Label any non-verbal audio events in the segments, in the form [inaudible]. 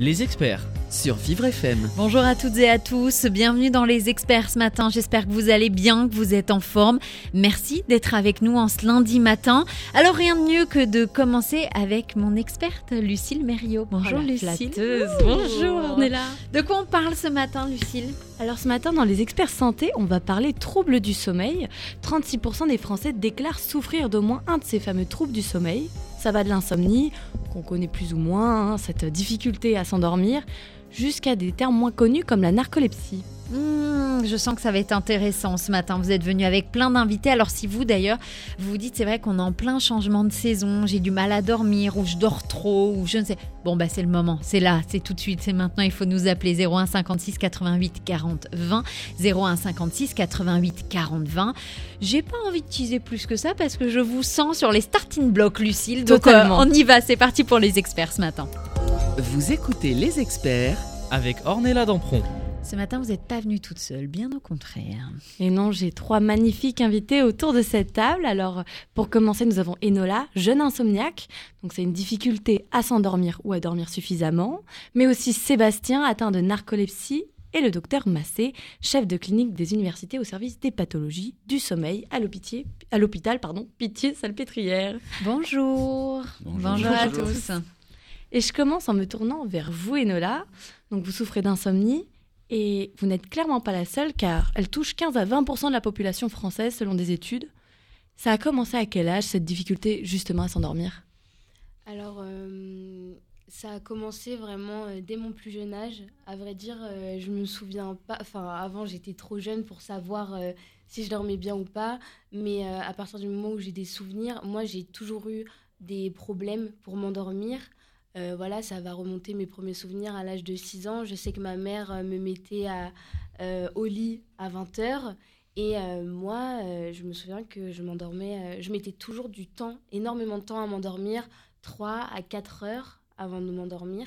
Les experts. sur Vivre FM. Bonjour à toutes et à tous, bienvenue dans les experts ce matin, j'espère que vous allez bien, que vous êtes en forme. Merci d'être avec nous en ce lundi matin. Alors rien de mieux que de commencer avec mon experte Lucille Mériot. Bonjour Oh, Lucille. flatteuse. Ouh. Bonjour Ornella. De quoi on parle ce matin Lucille? Alors ce matin dans les experts santé, on va parler troubles du sommeil. 36% des Français déclarent souffrir d'au moins un de ces fameux troubles du sommeil. Ça va de l'insomnie, qu'on connaît plus ou moins, hein, cette difficulté à s'endormir, jusqu'à des termes moins connus comme la narcolepsie. Hmm, je sens que ça va être intéressant ce matin. Vous êtes venu avec plein d'invités. Alors si vous d'ailleurs, vous vous dites c'est vrai qu'on est en plein changement de saison, j'ai du mal à dormir ou je dors trop ou je ne sais. Bon bah c'est le moment, c'est là, c'est tout de suite, c'est maintenant. Il faut nous appeler 01 56 88 40 20, 01 56 88 40 20. J'ai pas envie de teaser plus que ça parce que je vous sens sur les starting blocks, Lucille. Donc euh, on y va. C'est parti pour les experts ce matin. Vous écoutez les experts Avec Ornella Dampron. Ce matin, vous n'êtes pas venue toute seule, bien au contraire. Et non, j'ai trois magnifiques invités autour de cette table. Alors, pour commencer, nous avons Enola, jeune insomniaque. Donc, c'est une difficulté à s'endormir ou à dormir suffisamment. Mais aussi Sébastien, atteint de narcolepsie. Et le docteur Massé, chef de clinique des universités au service des pathologies du sommeil à l'hôpital, pardon, Pitié-Salpêtrière. Bonjour. Bonjour. à tous. Et je commence en me tournant vers vous, Enola. Donc, vous souffrez d'insomnie. Et vous n'êtes clairement pas la seule car elle touche 15 à 20% de la population française selon des études. Ça a commencé à quel âge cette difficulté justement à s'endormir? Alors, euh, ça a commencé vraiment euh, dès mon plus jeune âge. À vrai dire, euh, je me souviens pas. Enfin, avant, j'étais trop jeune pour savoir euh, si je dormais bien ou pas. Mais à partir du moment où j'ai des souvenirs, moi, j'ai toujours eu des problèmes pour m'endormir. Euh, voilà, ça va remonter mes premiers souvenirs à l'âge de 6 ans. Je sais que ma mère euh, me mettait à, euh, au lit à 20h. Et euh, moi, je me souviens que je m'endormais, je mettais toujours du temps, énormément de temps à m'endormir, 3 à 4 heures avant de m'endormir.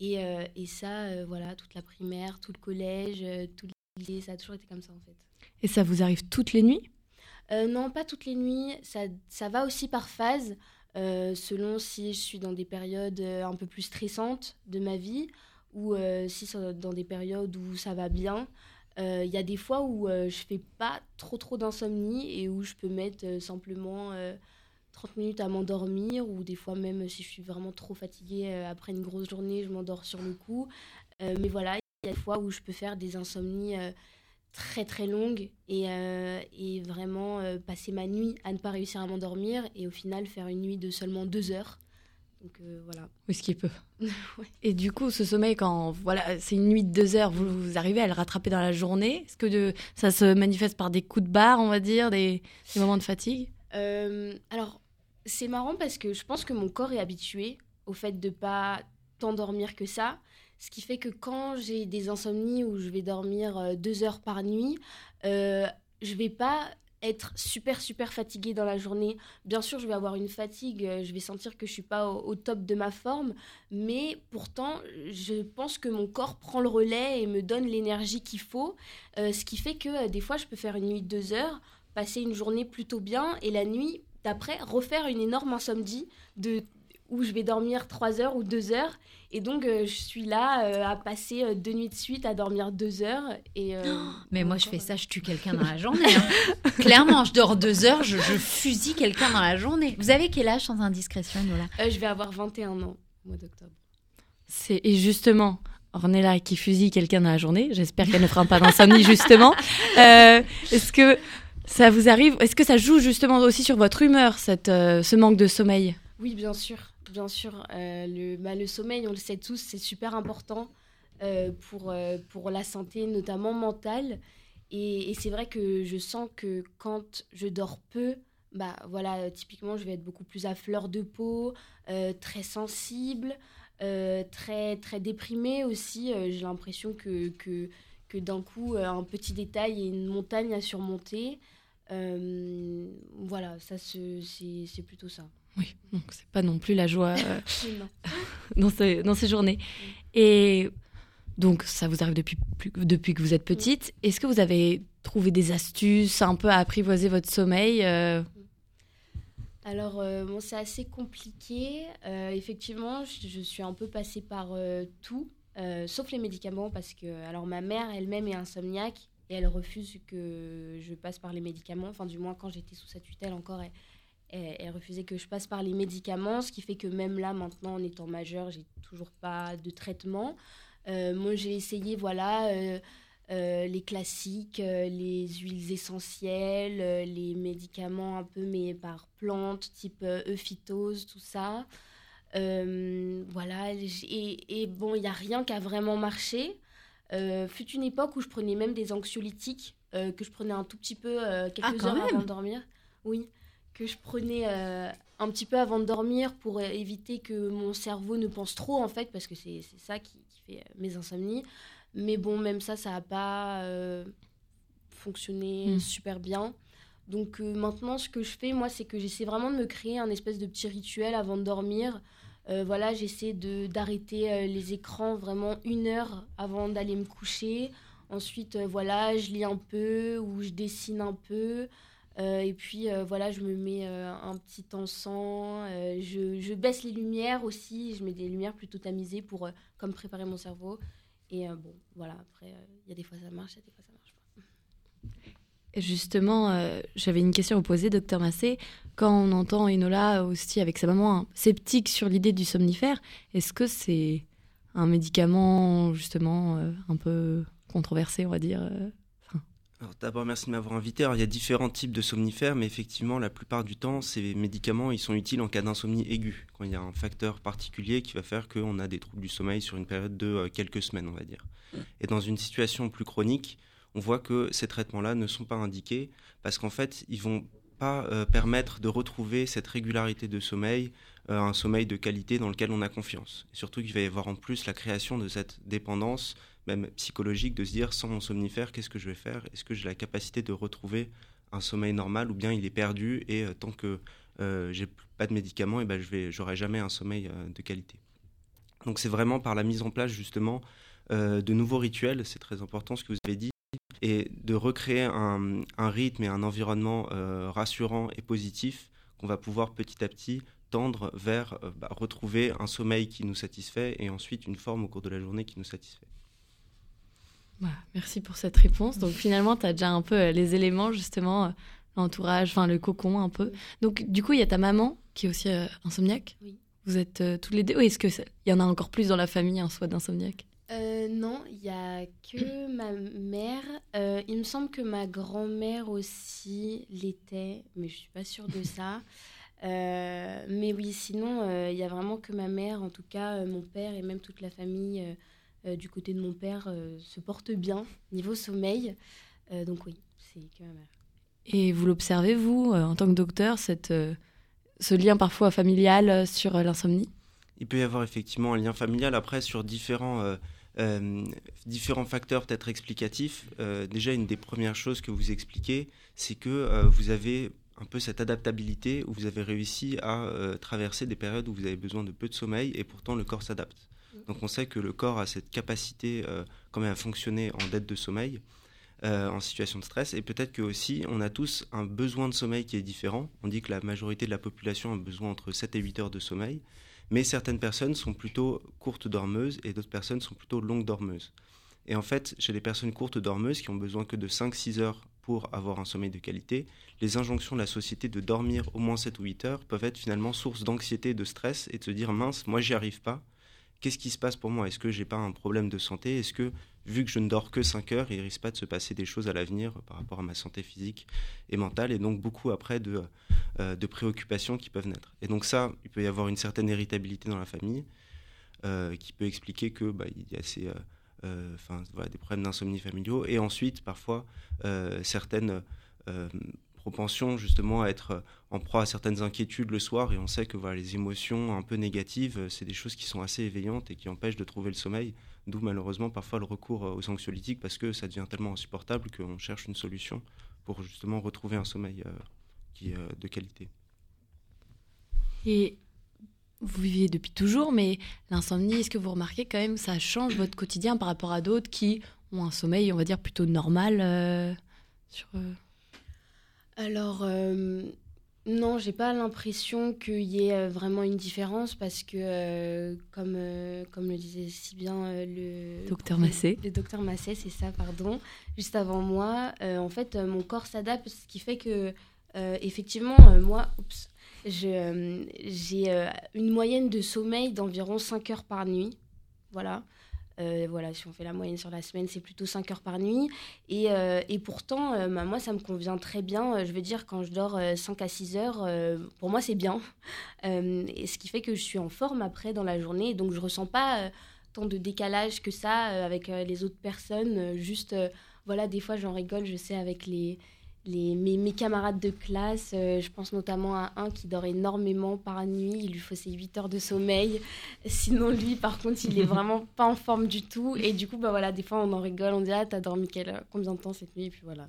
Et, et ça, voilà, toute la primaire, tout le collège, tout le lycée, ça a toujours été comme ça en fait. Et ça vous arrive toutes les nuits? Non, pas toutes les nuits. Ça, ça va aussi par phase, euh, selon si je suis dans des périodes euh, un peu plus stressantes de ma vie ou euh, si c'est dans des périodes où ça va bien. Il y a des fois où je fais pas trop trop d'insomnie et où je peux mettre simplement euh, 30 minutes à m'endormir ou des fois même si je suis vraiment trop fatiguée après une grosse journée, je m'endors sur le coup. Mais voilà, il y a des fois où je peux faire des insomnies très très longue et, euh, et vraiment euh, passer ma nuit à ne pas réussir à m'endormir et au final faire une nuit de seulement deux heures. Donc euh, voilà. Oui, ce qui peut. [laughs] Ouais. Et du coup, ce sommeil, quand voilà, c'est une nuit de deux heures, vous, vous arrivez à le rattraper dans la journée? Est-ce que de- ça se manifeste par des coups de barre, on va dire, des, des moments de fatigue? Alors c'est marrant parce que je pense que mon corps est habitué au fait de pas t'endormir que ça. Ce qui fait que quand j'ai des insomnies où je vais dormir euh, deux heures par nuit, euh, je vais pas être super super fatiguée dans la journée. Bien sûr, je vais avoir une fatigue, euh, je vais sentir que je suis pas au, top de ma forme, mais pourtant, je pense que mon corps prend le relais et me donne l'énergie qu'il faut, euh, ce qui fait que des fois, je peux faire une nuit de deux heures, passer une journée plutôt bien et la nuit d'après refaire une énorme insomnie de où je vais dormir 3 heures ou 2 heures. Et donc, euh, je suis là euh, à passer euh, deux nuits de suite à dormir 2 heures. Et, euh, [gasps] Mais moi, je fais ça, je tue quelqu'un dans la [laughs] journée. hein. Clairement, je dors deux heures, je, je fusille quelqu'un dans la journée. Vous avez quel âge sans indiscrétion, Nola? Euh, je vais avoir 21 ans au mois d'octobre. C'est et justement, Ornella qui fusille quelqu'un dans la journée. J'espère qu'elle ne fera pas d'insomnie justement. [laughs] Euh, est-ce que ça vous arrive? Est-ce que ça joue justement aussi sur votre humeur, cette, euh, ce manque de sommeil? Oui, bien sûr. Bien sûr. Euh, le, bah, le sommeil, on le sait tous, c'est super important euh, pour, euh, pour la santé, notamment mentale. Et, c'est vrai que je sens que quand je dors peu, bah voilà, typiquement, je vais être beaucoup plus à fleur de peau, très sensible, très, très déprimée aussi. J'ai l'impression que, que, que d'un coup, un petit détail et une montagne à surmonter. voilà, ça c'est plutôt ça. Oui, donc c'est pas non plus la joie [laughs] [laughs] dans, ces, dans ces journées. Et donc ça vous arrive depuis, depuis que vous êtes petite. Est-ce que vous avez trouvé des astuces un peu à apprivoiser votre sommeil alors, euh, bon, c'est assez compliqué. Euh, effectivement, je, suis un peu passée par euh, tout, sauf les médicaments, parce que alors ma mère elle-même est insomniaque et elle refuse que je passe par les médicaments. Enfin, du moins, quand j'étais sous sa tutelle encore, elle, elle, refusait que je passe par les médicaments, ce qui fait que même là, maintenant, en étant majeure, j'ai toujours pas de traitement. moi, j'ai essayé, voilà euh, les classiques, euh, les huiles essentielles, euh, les médicaments un peu mais par plantes, type euphytose, tout ça. voilà, et, bon, il n'y a rien qui a vraiment marché. fut une époque où je prenais même des anxiolytiques, que je prenais un tout petit peu quelques ah, heures avant de dormir. Oui, que je prenais un petit peu avant de dormir pour éviter que mon cerveau ne pense trop, en fait, parce que c'est ça qui, qui, fait mes insomnies. Mais bon, même ça, ça n'a pas euh, fonctionné hmm. super bien. Donc euh, maintenant, ce que je fais, moi, c'est que j'essaie vraiment de me créer un espèce de petit rituel avant de dormir. Euh, voilà, j'essaie d'arrêter les écrans vraiment une heure avant d'aller me coucher. Ensuite, voilà, je lis un peu ou je dessine un peu. Et puis, voilà, je me mets un petit encens. Je, je, baisse les lumières aussi. Je mets des lumières plutôt tamisées pour comme préparer mon cerveau. Et euh, bon, voilà, après, euh, il y a des fois ça marche, il y a des fois ça marche pas. Justement, euh, j'avais une question à vous poser, docteur Massé. Quand on entend Enola aussi avec sa maman hein, sceptique sur l'idée du somnifère, est-ce que c'est un médicament justement un peu controversé, on va dire d'abord, merci de m'avoir invité. il y a différents types de somnifères, mais effectivement, la plupart du temps, ces médicaments, ils sont utiles en cas d'insomnie aiguë, quand il y a un facteur particulier qui va faire qu'on a des troubles du sommeil sur une période de euh, quelques semaines, on va dire. Et dans une situation plus chronique, on voit que ces traitements-là ne sont pas indiqués parce qu'en fait, ils vont pas euh, permettre de retrouver cette régularité de sommeil, euh, un sommeil de qualité dans lequel on a confiance. Et surtout qu'il va y avoir en plus la création de cette dépendance même psychologique, de se dire sans mon somnifère, qu'est-ce que je vais faire? Est-ce que j'ai la capacité de retrouver un sommeil normal ou bien il est perdu et euh, tant que euh, j'ai pas de médicaments, et eh ben je vais, j'aurai jamais un sommeil euh, de qualité. Donc c'est vraiment par la mise en place justement de nouveaux rituels, c'est très important ce que vous avez dit, et de recréer un, rythme et un environnement rassurant et positif qu'on va pouvoir petit à petit tendre vers bah, retrouver un sommeil qui nous satisfait et ensuite une forme au cours de la journée qui nous satisfait merci pour cette réponse. Donc finalement, tu as déjà un peu euh, les éléments, justement, euh, l'entourage, enfin le cocon un peu. Donc du coup, il y a ta maman qui est aussi euh, insomniaque. Oui. Vous êtes tous les deux. est-ce qu'il y en a encore plus dans la famille, un soit d'insomniaque? Non, il n'y a que [clears throat] ma mère. il me semble que ma grand-mère aussi l'était, mais je ne suis pas sûre de ça. [laughs] mais oui, sinon, il n'y a vraiment que ma mère, en tout cas mon père et même toute la famille euh, du côté de mon père euh, se porte bien niveau sommeil. Euh, donc oui, c'est que ma mère. Et vous l'observez, vous, en tant que docteur, cette, ce lien parfois familial sur l'insomnie? Il peut y avoir effectivement un lien familial après sur différents, différents facteurs peut-être explicatifs. déjà, une des premières choses que vous expliquez, c'est que vous avez un peu cette adaptabilité où vous avez réussi à traverser des périodes où vous avez besoin de peu de sommeil et pourtant le corps s'adapte. Donc on sait que le corps a cette capacité euh, quand même à fonctionner en dette de sommeil, euh, en situation de stress. Et peut-être que aussi on a tous un besoin de sommeil qui est différent. On dit que la majorité de la population a besoin entre 7 et 8 heures de sommeil. Mais certaines personnes sont plutôt courtes dormeuses et d'autres personnes sont plutôt longues dormeuses. Et en fait, chez les personnes courtes dormeuses qui ont besoin que de 5-6 heures pour avoir un sommeil de qualité, les injonctions de la société de dormir au moins 7 ou 8 heures peuvent être finalement source d'anxiété, de stress et de se dire mince, moi j'y arrive pas, qu'est-ce qui se passe pour moi? Est-ce que j'ai pas un problème de santé? Est-ce que, vu que je ne dors que 5 heures, il risque pas de se passer des choses à l'avenir par rapport à ma santé physique et mentale Et donc, beaucoup après de, euh, de préoccupations qui peuvent naître? Et donc, ça, il peut y avoir une certaine héritabilité dans la famille euh, qui peut expliquer que bah, il y a ces, euh, voilà, des problèmes d'insomnie familiaux. Et ensuite, parfois, certaines propension justement à être en proie à certaines inquiétudes le soir et on sait que voilà, les émotions un peu négatives, c'est des choses qui sont assez éveillantes et qui empêchent de trouver le sommeil, d'où malheureusement parfois le recours aux anxiolytiques parce que ça devient tellement insupportable qu'on cherche une solution pour justement retrouver un sommeil qui de qualité. Et vous viviez depuis toujours, mais l'insomnie, est-ce que vous remarquez quand même que ça change votre quotidien par rapport à d'autres qui ont un sommeil, on va dire, plutôt normal euh, sur, euh Alors, euh, non, j'ai pas l'impression qu'il y ait vraiment une différence parce que, comme, comme le disait si bien le docteur Massé, le docteur Massé, c'est ça, pardon, juste avant moi, en fait, mon corps s'adapte, ce qui fait que, effectivement, moi, oups, euh, j'ai euh, une moyenne de sommeil d'environ 5 heures par nuit. Voilà. Euh, voilà, si on fait la moyenne sur la semaine, c'est plutôt 5 heures par nuit. Et, et pourtant, bah, moi, ça me convient très bien. Je veux dire, quand je dors 5 à 6 heures, pour moi, c'est bien. [laughs] et ce qui fait que je suis en forme après dans la journée. Donc, je ressens pas tant de décalage que ça avec les autres personnes. juste, voilà, des fois, j'en rigole, je sais, avec les, les, mes, camarades de classe, euh, je pense notamment à un qui dort énormément par nuit, il lui faut ses 8 heures de sommeil. Sinon, lui, par contre, il est [laughs] vraiment pas en forme du tout. Et du coup, bah voilà, des fois, on en rigole, on dit Ah, t'as dormi quelle, combien de temps cette nuit Et puis voilà.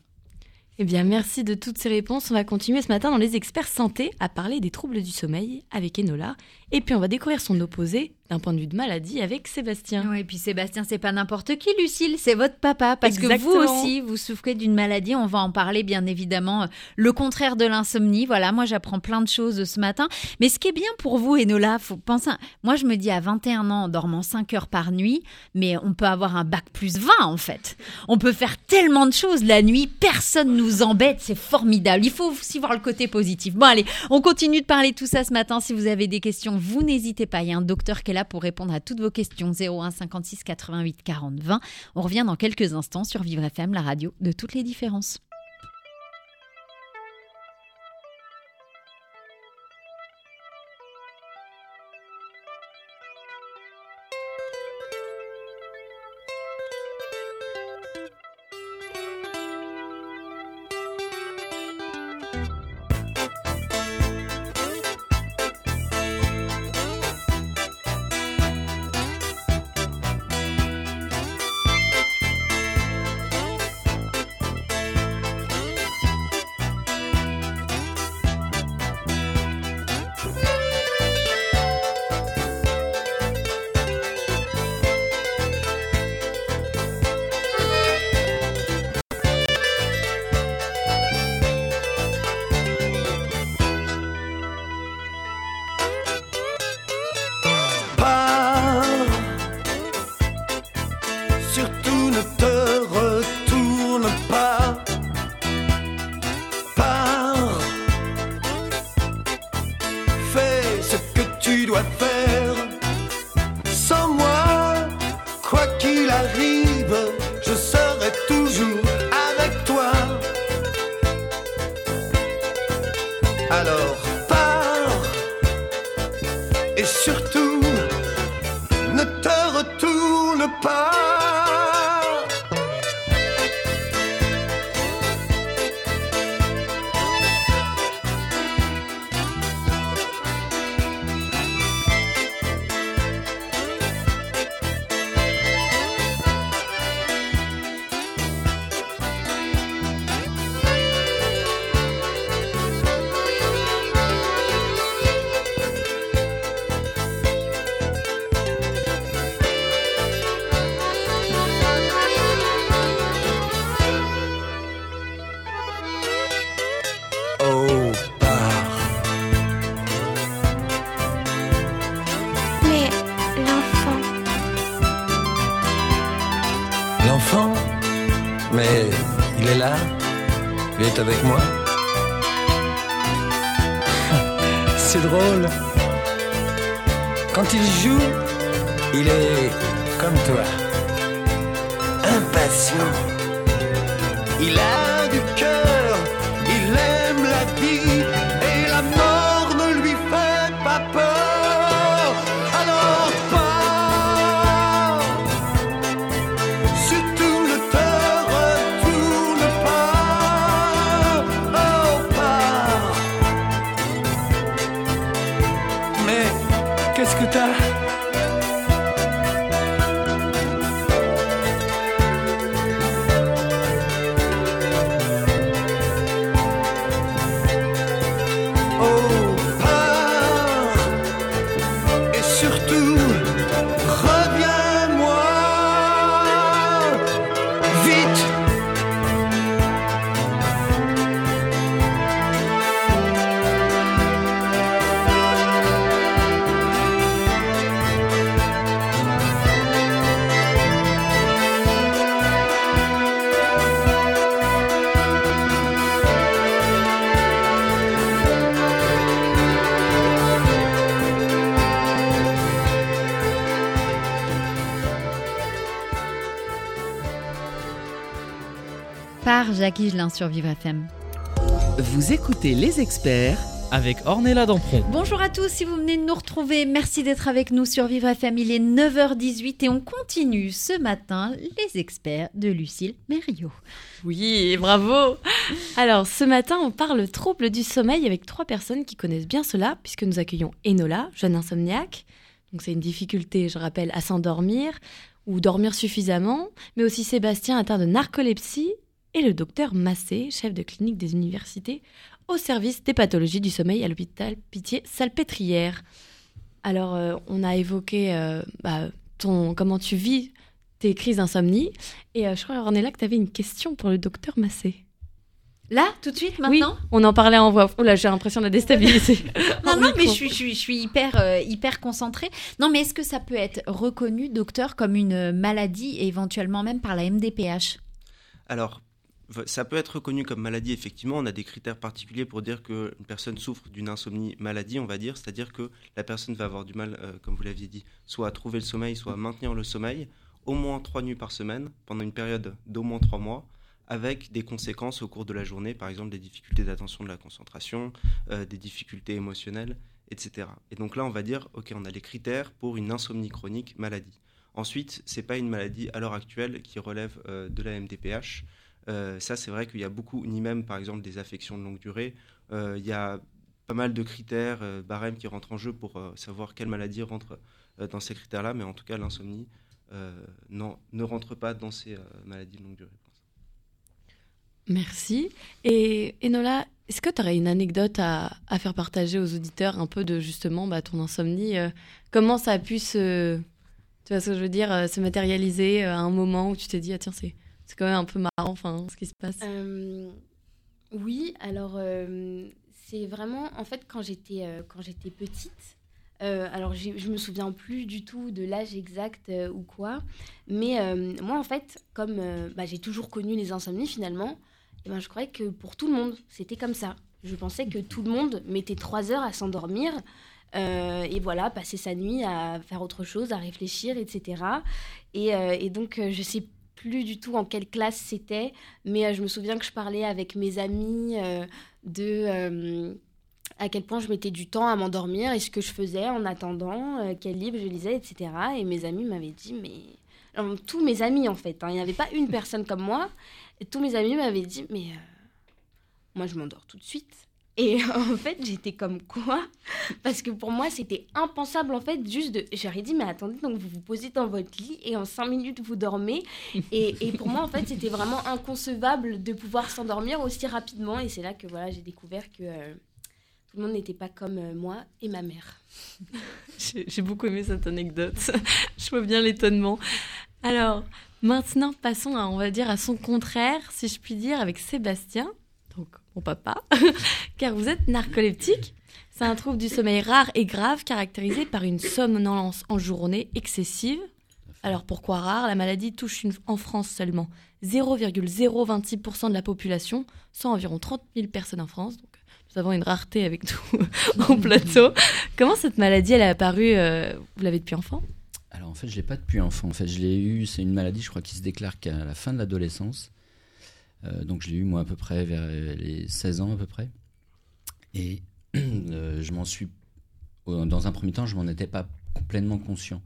Eh bien, merci de toutes ces réponses. On va continuer ce matin dans les experts santé à parler des troubles du sommeil avec Enola. Et puis, on va découvrir son opposé, d'un point de vue de maladie avec Sébastien. Oui, et puis Sébastien, c'est pas n'importe qui, Lucille, c'est votre papa, parce que vous aussi, vous souffrez d'une maladie. On va en parler, bien évidemment. Le contraire de l'insomnie. Voilà, moi, j'apprends plein de choses ce matin. Mais ce qui est bien pour vous, Enola, faut penser. Moi, je me dis à 21 ans, en dormant 5 heures par nuit, mais on peut avoir un bac plus 20 en fait. On peut faire tellement de choses la nuit, personne nous embête, c'est formidable. Il faut aussi voir le côté positif. Bon, allez, on continue de parler tout ça ce matin. Si vous avez des questions, vous n'hésitez pas. Il y a un docteur qui est là pour répondre à toutes vos questions. 01 56 88 40 20. On revient dans quelques instants sur Vivre FM, la radio de toutes les différences. Avec moi par Jacques Higelin sur Vivre FM. Vous écoutez les experts avec Ornella Dampron. Bonjour à tous, si vous venez de nous retrouver, merci d'être avec nous sur Vivre FM. Il est 9h18 et on continue ce matin les experts de Lucille Mériot. Oui, bravo Alors, ce matin, on parle trouble du sommeil avec trois personnes qui connaissent bien cela, puisque nous accueillons Enola, jeune insomniaque. Donc, c'est une difficulté, je rappelle, à s'endormir ou dormir suffisamment, mais aussi Sébastien atteint de narcolepsie et le docteur Massé, chef de clinique des universités, au service des pathologies du sommeil à l'hôpital Pitié-Salpêtrière. Alors, euh, on a évoqué euh, bah, ton, comment tu vis tes crises d'insomnie. Et euh, je crois, Ornella, que tu avais une question pour le docteur Massé. Là, tout de suite, Oui, maintenant? on en parlait en voix. Oh là, j'ai l'impression de la déstabiliser. [laughs] Non, non, mais je suis, je suis, je suis hyper, euh, hyper concentrée. Non, mais est-ce que ça peut être reconnu, docteur, comme une maladie et éventuellement même par la MDPH Alors, ça peut être reconnu comme maladie, effectivement. On a des critères particuliers pour dire qu'une personne souffre d'une insomnie maladie, on va dire. C'est-à-dire que la personne va avoir du mal, euh, comme vous l'aviez dit, soit à trouver le sommeil, soit à maintenir le sommeil, au moins trois nuits par semaine, pendant une période d'au moins trois mois, avec des conséquences au cours de la journée, par exemple des difficultés d'attention de la concentration, euh, des difficultés émotionnelles, etc. Et donc là, on va dire, OK, on a les critères pour une insomnie chronique maladie. Ensuite, c'est pas une maladie à l'heure actuelle qui relève euh, de la MDPH. Euh, ça, c'est vrai qu'il y a beaucoup, ni même par exemple des affections de longue durée. Euh, il y a pas mal de critères, euh, barèmes qui rentrent en jeu pour savoir quelle maladie rentre dans ces critères-là, mais en tout cas, l'insomnie non, ne rentre pas dans ces maladies de longue durée. Merci. Et Enola, est-ce que tu aurais une anecdote à, faire partager aux auditeurs un peu de justement bah, ton insomnie Comment ça a pu se. Tu vois ce que je veux dire Se matérialiser à un moment où tu t'es dit, ah tiens, c'est, c'est quand même un peu marrant enfin, ce qui se passe. Euh, oui, alors euh, c'est vraiment en fait quand j'étais euh, quand j'étais petite. alors je me souviens plus du tout de l'âge exact ou quoi, mais moi en fait comme bah, j'ai toujours connu les insomnies finalement, eh ben, je croyais que pour tout le monde c'était comme ça. Je pensais que tout le monde mettait trois heures à s'endormir et voilà passer sa nuit à faire autre chose, à réfléchir, etc. Et, et donc je sais plus du tout en quelle classe c'était, mais euh, je me souviens que je parlais avec mes amis euh, de euh, à quel point je mettais du temps à m'endormir et ce que je faisais en attendant, quel livre je lisais, etc. Et mes amis m'avaient dit, mais... Tous mes amis, en fait, hein, il n'y avait pas une personne comme moi. Et tous mes amis m'avaient dit, mais moi, je m'endors tout de suite. Et [laughs] en fait, j'étais comme quoi? Parce que pour moi, c'était impensable, en fait, juste de... J'aurais dit, mais attendez, donc vous vous posez dans votre lit et en cinq minutes, vous dormez. Et, pour moi, en fait, c'était vraiment inconcevable de pouvoir s'endormir aussi rapidement. Et c'est là que voilà, j'ai découvert que euh, tout le monde n'était pas comme euh, moi et ma mère. J'ai beaucoup aimé cette anecdote. [laughs] je vois bien l'étonnement. Alors, maintenant, passons, à, on va dire, à son contraire, si je puis dire, avec Sébastien, mon papa, [laughs] car vous êtes narcoleptique. C'est un trouble du sommeil rare et grave caractérisé par une somnolence en journée excessive. Alors pourquoi rare? La maladie touche en France seulement 0,026% de la population, soit environ 30 000 personnes en France. Nous avons une rareté avec tout [laughs] en plateau. Comment cette maladie elle est apparue euh, Vous l'avez depuis enfant? Alors en fait, je l'ai pas depuis enfant. En fait, je l'ai eu. C'est une maladie, je crois, qui se déclare qu'à la fin de l'adolescence. Euh, donc je l'ai eu moi à peu près vers les 16 ans à peu près. Et [clears throat] euh, je m'en suis, euh, dans un premier temps, je m'en étais pas complètement conscient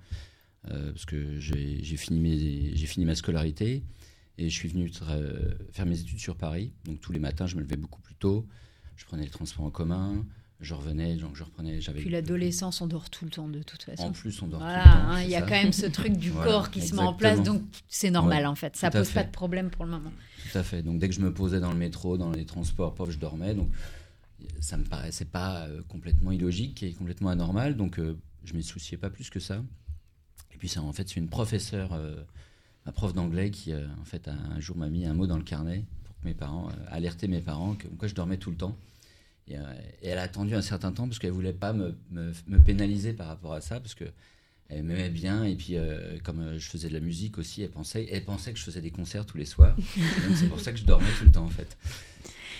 Euh, parce que j'ai fini fini ma scolarité et je suis venu faire mes études sur Paris. Donc tous les matins, je me levais beaucoup plus tôt. Je prenais les transports en commun. Je revenais, donc je reprenais. J'avais Puis l'adolescence, on dort tout le temps de toute façon. En plus, on dort Voilà, tout le temps. hein, il y a ça. quand même ce truc [laughs] du Voilà, corps qui se met en place, donc c'est normal Ouais, en fait. Ça à pose pas de problème pour le moment. Tout à fait. Donc dès que je me posais dans le métro, dans les transports, pof, je dormais. Donc ça me paraissait pas euh, complètement illogique et complètement anormal. Donc euh, je m'y souciais pas plus que ça. Et puis ça, en fait, c'est une professeure, euh, ma prof d'anglais, qui euh, en fait un, jour m'a mis un mot dans le carnet pour que mes parents, euh, alerter mes parents que quoi je dormais tout le temps. Et, euh, et elle a attendu un certain temps parce qu'elle voulait pas me, me, me pénaliser par rapport à ça parce que elle m'aimait bien et puis euh, comme euh, je faisais de la musique aussi, elle pensait, elle pensait que je faisais des concerts tous les soirs. [laughs] C'est pour ça que je dormais tout le temps en fait.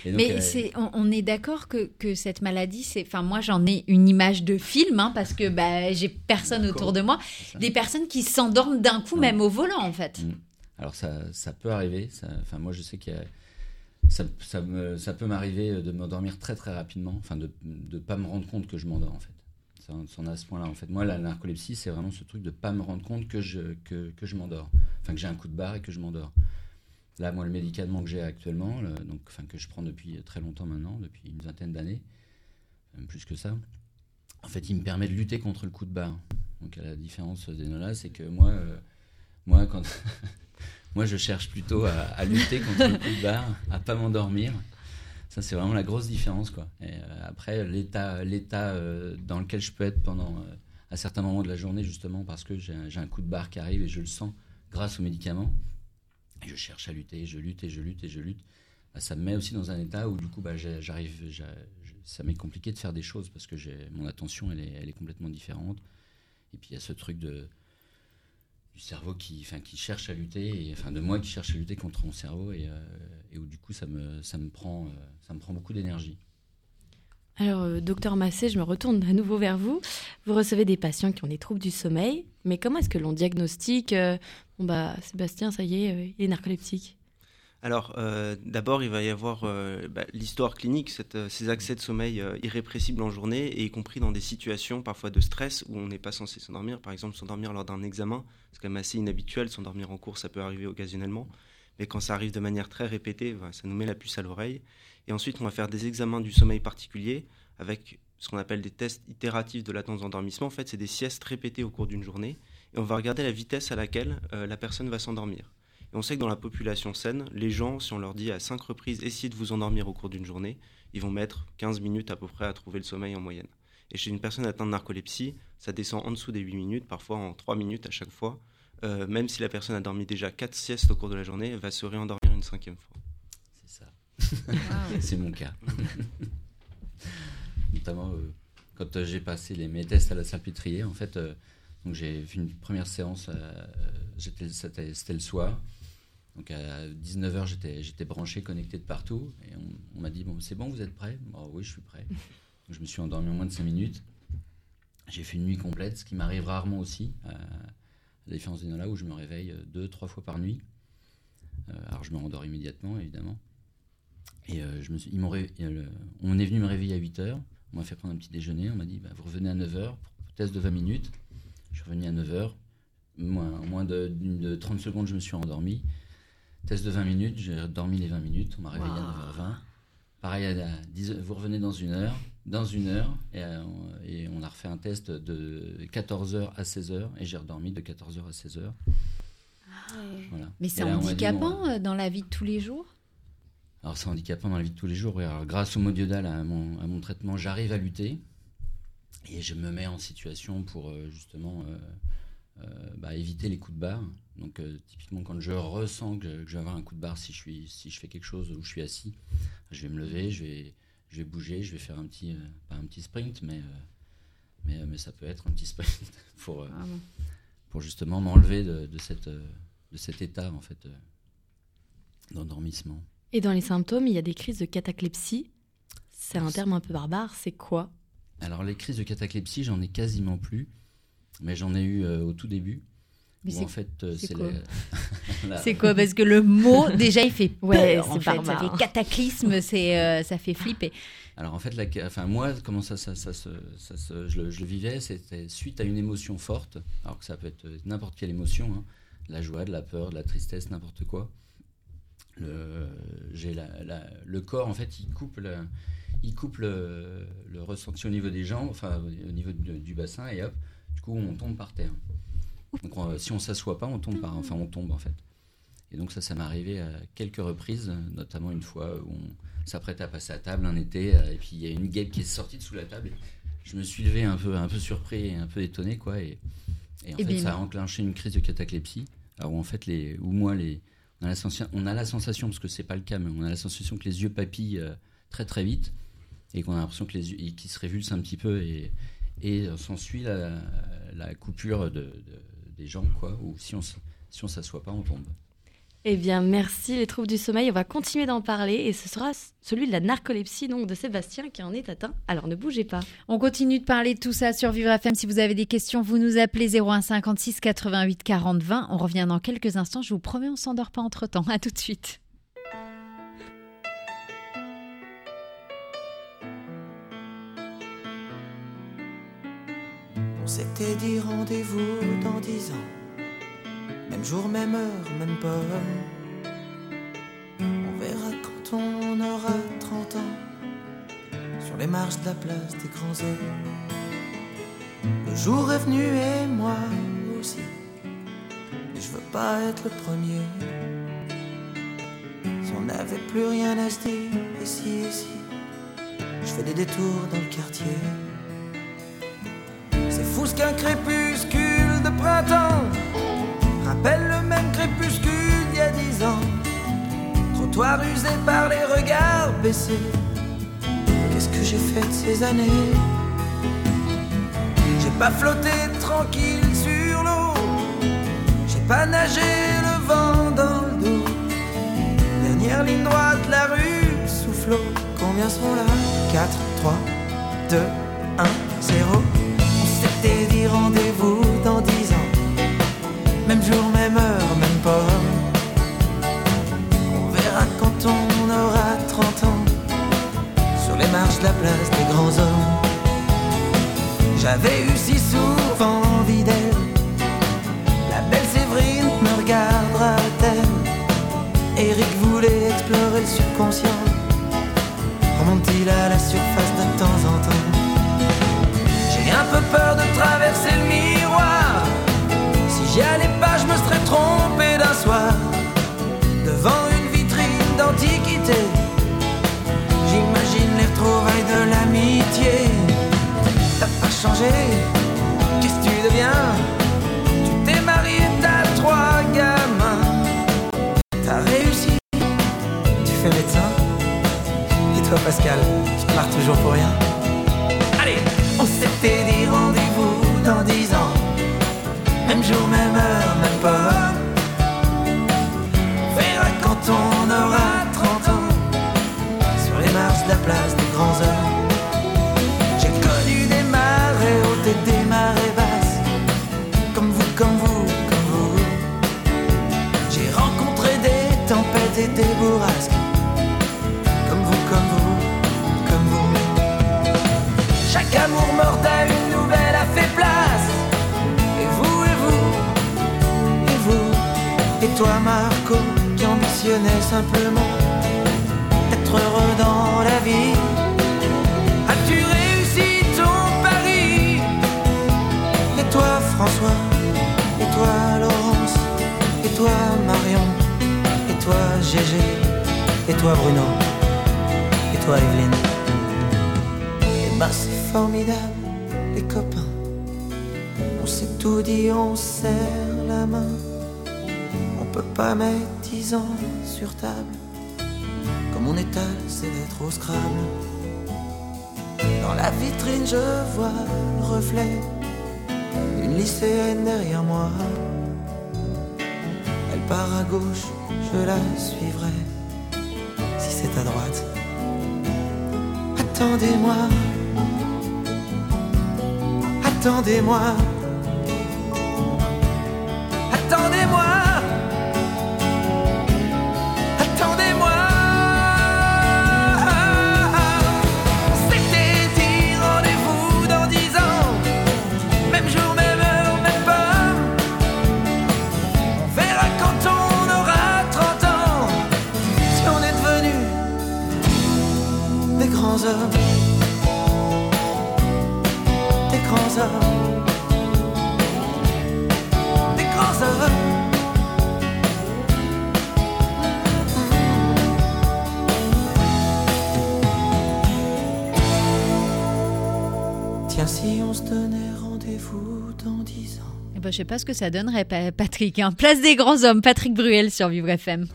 Donc, Mais euh, on, on est d'accord que, que cette maladie, c'est, enfin moi j'en ai une image de film hein, parce que bah, j'ai personne autour de moi, des personnes qui s'endorment d'un coup Ouais. même au volant en fait. Mm. Alors ça, ça peut arriver. ça- Enfin moi je sais qu'il y a ça, peut m'arriver de m'endormir très très rapidement, enfin de ne pas me rendre compte que je m'endors en fait. Ça, a ce point-là en fait. Moi, la narcolepsie, c'est vraiment ce truc de pas me rendre compte que je, que, je m'endors. Enfin, que j'ai un coup de barre et que je m'endors. Là, moi, le médicament que j'ai actuellement, le- donc, enfin, que je prends depuis très longtemps maintenant, depuis une vingtaine d'années, même plus que ça, en fait, il me permet de lutter contre le coup de barre. Donc, à la différence d'Enola, c'est que moi, euh, moi, quand [laughs] moi, je cherche plutôt à, lutter contre le coup de barre, à pas m'endormir. Ça, c'est vraiment la grosse différence, quoi. Euh, après, l'état, euh, dans lequel je peux être pendant, euh, à certains moments de la journée, justement, parce que j'ai, un- coup de barre qui arrive et je le sens grâce aux médicaments. Et je cherche à lutter, je lutte et je lutte et je lutte. Bah, ça me met aussi dans un état où, du coup, bah, j'arrive, ça m'est compliqué de faire des choses parce que mon attention, elle est complètement différente. Et puis, il y a ce truc de, du cerveau qui, enfin, qui cherche à lutter, enfin de moi qui cherche à lutter contre mon cerveau, et, euh, où du coup ça me, ça me, prend, euh, ça me prend beaucoup d'énergie. Alors, euh, docteur Massé, je me retourne à nouveau vers vous. Vous recevez des patients qui ont des troubles du sommeil, mais comment est-ce que l'on diagnostique Bon, bah, Sébastien, ça y est, il est narcoleptique? Alors, euh, d'abord, il va y avoir euh, bah, l'histoire clinique, euh, ces accès de sommeil irrépressibles en journée, et y compris dans des situations parfois de stress où on n'est pas censé s'endormir. Par exemple, s'endormir lors d'un examen, c'est quand même assez inhabituel. S'endormir en cours, ça peut arriver occasionnellement. Mais quand ça arrive de manière très répétée, voilà, ça nous met la puce à l'oreille. Et ensuite, on va faire des examens du sommeil particuliers avec ce qu'on appelle des tests itératifs de latence d'endormissement. En fait, c'est des siestes répétées au cours d'une journée. Et on va regarder la vitesse à laquelle la personne va s'endormir. Et on sait que dans la population saine, les gens, si on leur dit à 5 reprises, essayez de vous endormir au cours d'une journée, ils vont mettre 15 minutes à peu près à trouver le sommeil en moyenne. Et chez une personne atteinte de narcolepsie, ça descend en dessous des 8 minutes, parfois en 3 minutes à chaque fois. Euh, même si la personne a dormi déjà 4 siestes au cours de la journée, elle va se réendormir une cinquième fois. C'est ça. [laughs] c'est mon cas. [laughs] Notamment euh, quand euh, j'ai passé les, mes tests à la Salpêtrière, en fait, euh, donc j'ai fait une première séance, euh, c'était le soir. Donc à 19h, j'étais branché, connecté de partout. Et on, m'a dit, bon, c'est bon, vous êtes prêts Bon, Oui, je suis prêt. Je me suis endormi en moins de 5 minutes. J'ai fait une nuit complète, ce qui m'arrive rarement aussi, à la différence d'Enola, où je me réveille euh, deux, trois fois par nuit. Euh, alors je me rendors immédiatement, évidemment. Et euh, je me ils m'ont on est venu me réveiller à 8h. On m'a fait prendre un petit déjeuner. On m'a dit bah, Vous revenez à 9h pour test de 20 minutes. Je suis revenu à 9h. Moins, moins de, de 30 secondes, je me suis endormi. Test de 20 minutes. J'ai dormi les 20 minutes. On m'a réveillé à 9h20. Pareil, à 10, vous revenez dans une heure. Dans une heure. Et, euh, on- et on a refait un test de 14h à 16h. Et j'ai redormi de 14h à 16h. Voilà. Mais c'est dit, bon, handicapant euh, dans la vie de tous les jours? Alors c'est handicapant dans la vie de tous les jours. oui. Alors, grâce au modiodal, à mon, à mon traitement, j'arrive à lutter et je me mets en situation pour euh, justement euh, euh, bah, éviter les coups de barre. Donc euh, typiquement quand je ressens que, que je vais avoir un coup de barre si je, suis, si je fais quelque chose où je suis assis, je vais me lever, je vais, je vais bouger, je vais faire un petit, euh, pas un petit sprint, mais, euh, mais, mais ça peut être un petit sprint [laughs] pour, euh, Ah bon. pour justement m'enlever de, de, cette, euh, de cet état en fait euh, d'endormissement. Et dans les symptômes, il y a des crises de cataclépsie. C'est un terme un peu barbare. C'est quoi? Alors les crises de cataclépsie, j'en ai quasiment plus, mais j'en ai eu euh, au tout début. Mais où c'est- en fait, euh, c'est c'est quoi la- [laughs] quoi? Parce que le mot, [laughs] déjà, il fait peur. Ouais, en c'est fait. Ça fait cataclysme, c'est, euh, ça fait flipper. Alors en fait, la... enfin moi, comment ça, ça, ça, je, le, je le vivais, c'était suite à une émotion forte. Alors que ça peut être n'importe quelle émotion, hein, de la joie, de la peur, de la tristesse, n'importe quoi. Le, j'ai la- la- le corps, en fait, il coupe, la- il coupe le, le ressenti au niveau des jambes, enfin au niveau du, du bassin, et hop, du coup, on tombe par terre. Donc on- si on s'assoit pas, on tombe par, enfin on tombe en fait. Et donc ça, ça m'est arrivé à quelques reprises, notamment une fois où on s'apprête à passer à table un été, euh, et puis il y a une guêpe qui est sortie de sous la table. je me suis levé un peu, un peu surpris et un peu étonné, quoi. Et, et en Eh fait, bien, ça a enclenché une crise de cataclépsie. Alors où en fait, les, où moi, les, on, a la sensation, on a la sensation, parce que c'est pas le cas, mais on a la sensation que les yeux papillent euh, très très vite, et qu'on a l'impression que les yeux, qu'ils se révulsent un petit peu, et, et euh, s'ensuit la, la coupure de, de- des jambes, quoi. Ou si on si on s'assoit pas, on tombe. Eh bien, merci les troubles du sommeil. On va continuer d'en parler et ce sera celui de la narcolepsie, donc de Sébastien qui en est atteint. Alors ne bougez pas. On continue de parler de tout ça sur Vivre FM. Si vous avez des questions, vous nous appelez 01 56 88 40 20. On revient dans quelques instants. Je vous promets, on s'endort pas entre temps. À tout de suite. S'était dit rendez-vous dans dix ans. Même jour, même heure, même pomme. On verra quand on aura 30 ans. Sur les marches de la place des grands hommes. Le jour est venu et moi aussi. Mais je veux pas être le premier. Si on n'avait plus rien à se dire, ici, ici. Je fais des détours dans le quartier. C'est fou ce qu'un crépuscule de printemps rappelle le même crépuscule d'il y a dix ans. Trottoir usé par les regards baissés. Qu'est-ce que j'ai fait ces années? J'ai pas flotté tranquille sur l'eau. J'ai pas nagé le vent dans le dos. Dernière ligne droite, la rue soufflot. Combien sont là? 4, 3, 2, dit rendez-vous dans 10 ans. Même jour, même heure, même pomme. On verra quand on aura 30 ans. Sur les marches de la place des grands hommes. J'avais eu si souvent envie d'elle. Toujours pour rien. Simplement être heureux dans la vie. As-tu réussi ton pari? Et toi, François? Et toi, Laurence? Et toi, Marion? Et toi, Gégé? Et toi, Bruno? Et toi, Evelyne? Eh ben, c'est formidable, les copains. On s'est tout dit, on serre la main. Pas mettre dix ans sur table. Comme on étale ses lettres au scrabble. Dans la vitrine, je vois le reflet d'une lycéenne derrière moi. Elle part à gauche, je la suivrai. Si c'est à droite. Attendez-moi. Attendez-moi. Des grands. Tiens, si on se donnait rendez-vous dans dix ans. Eh ben, je sais pas ce que ça donnerait, Pa- Patrick. hein. Place des grands hommes, Patrick Bruel sur Vivre FM.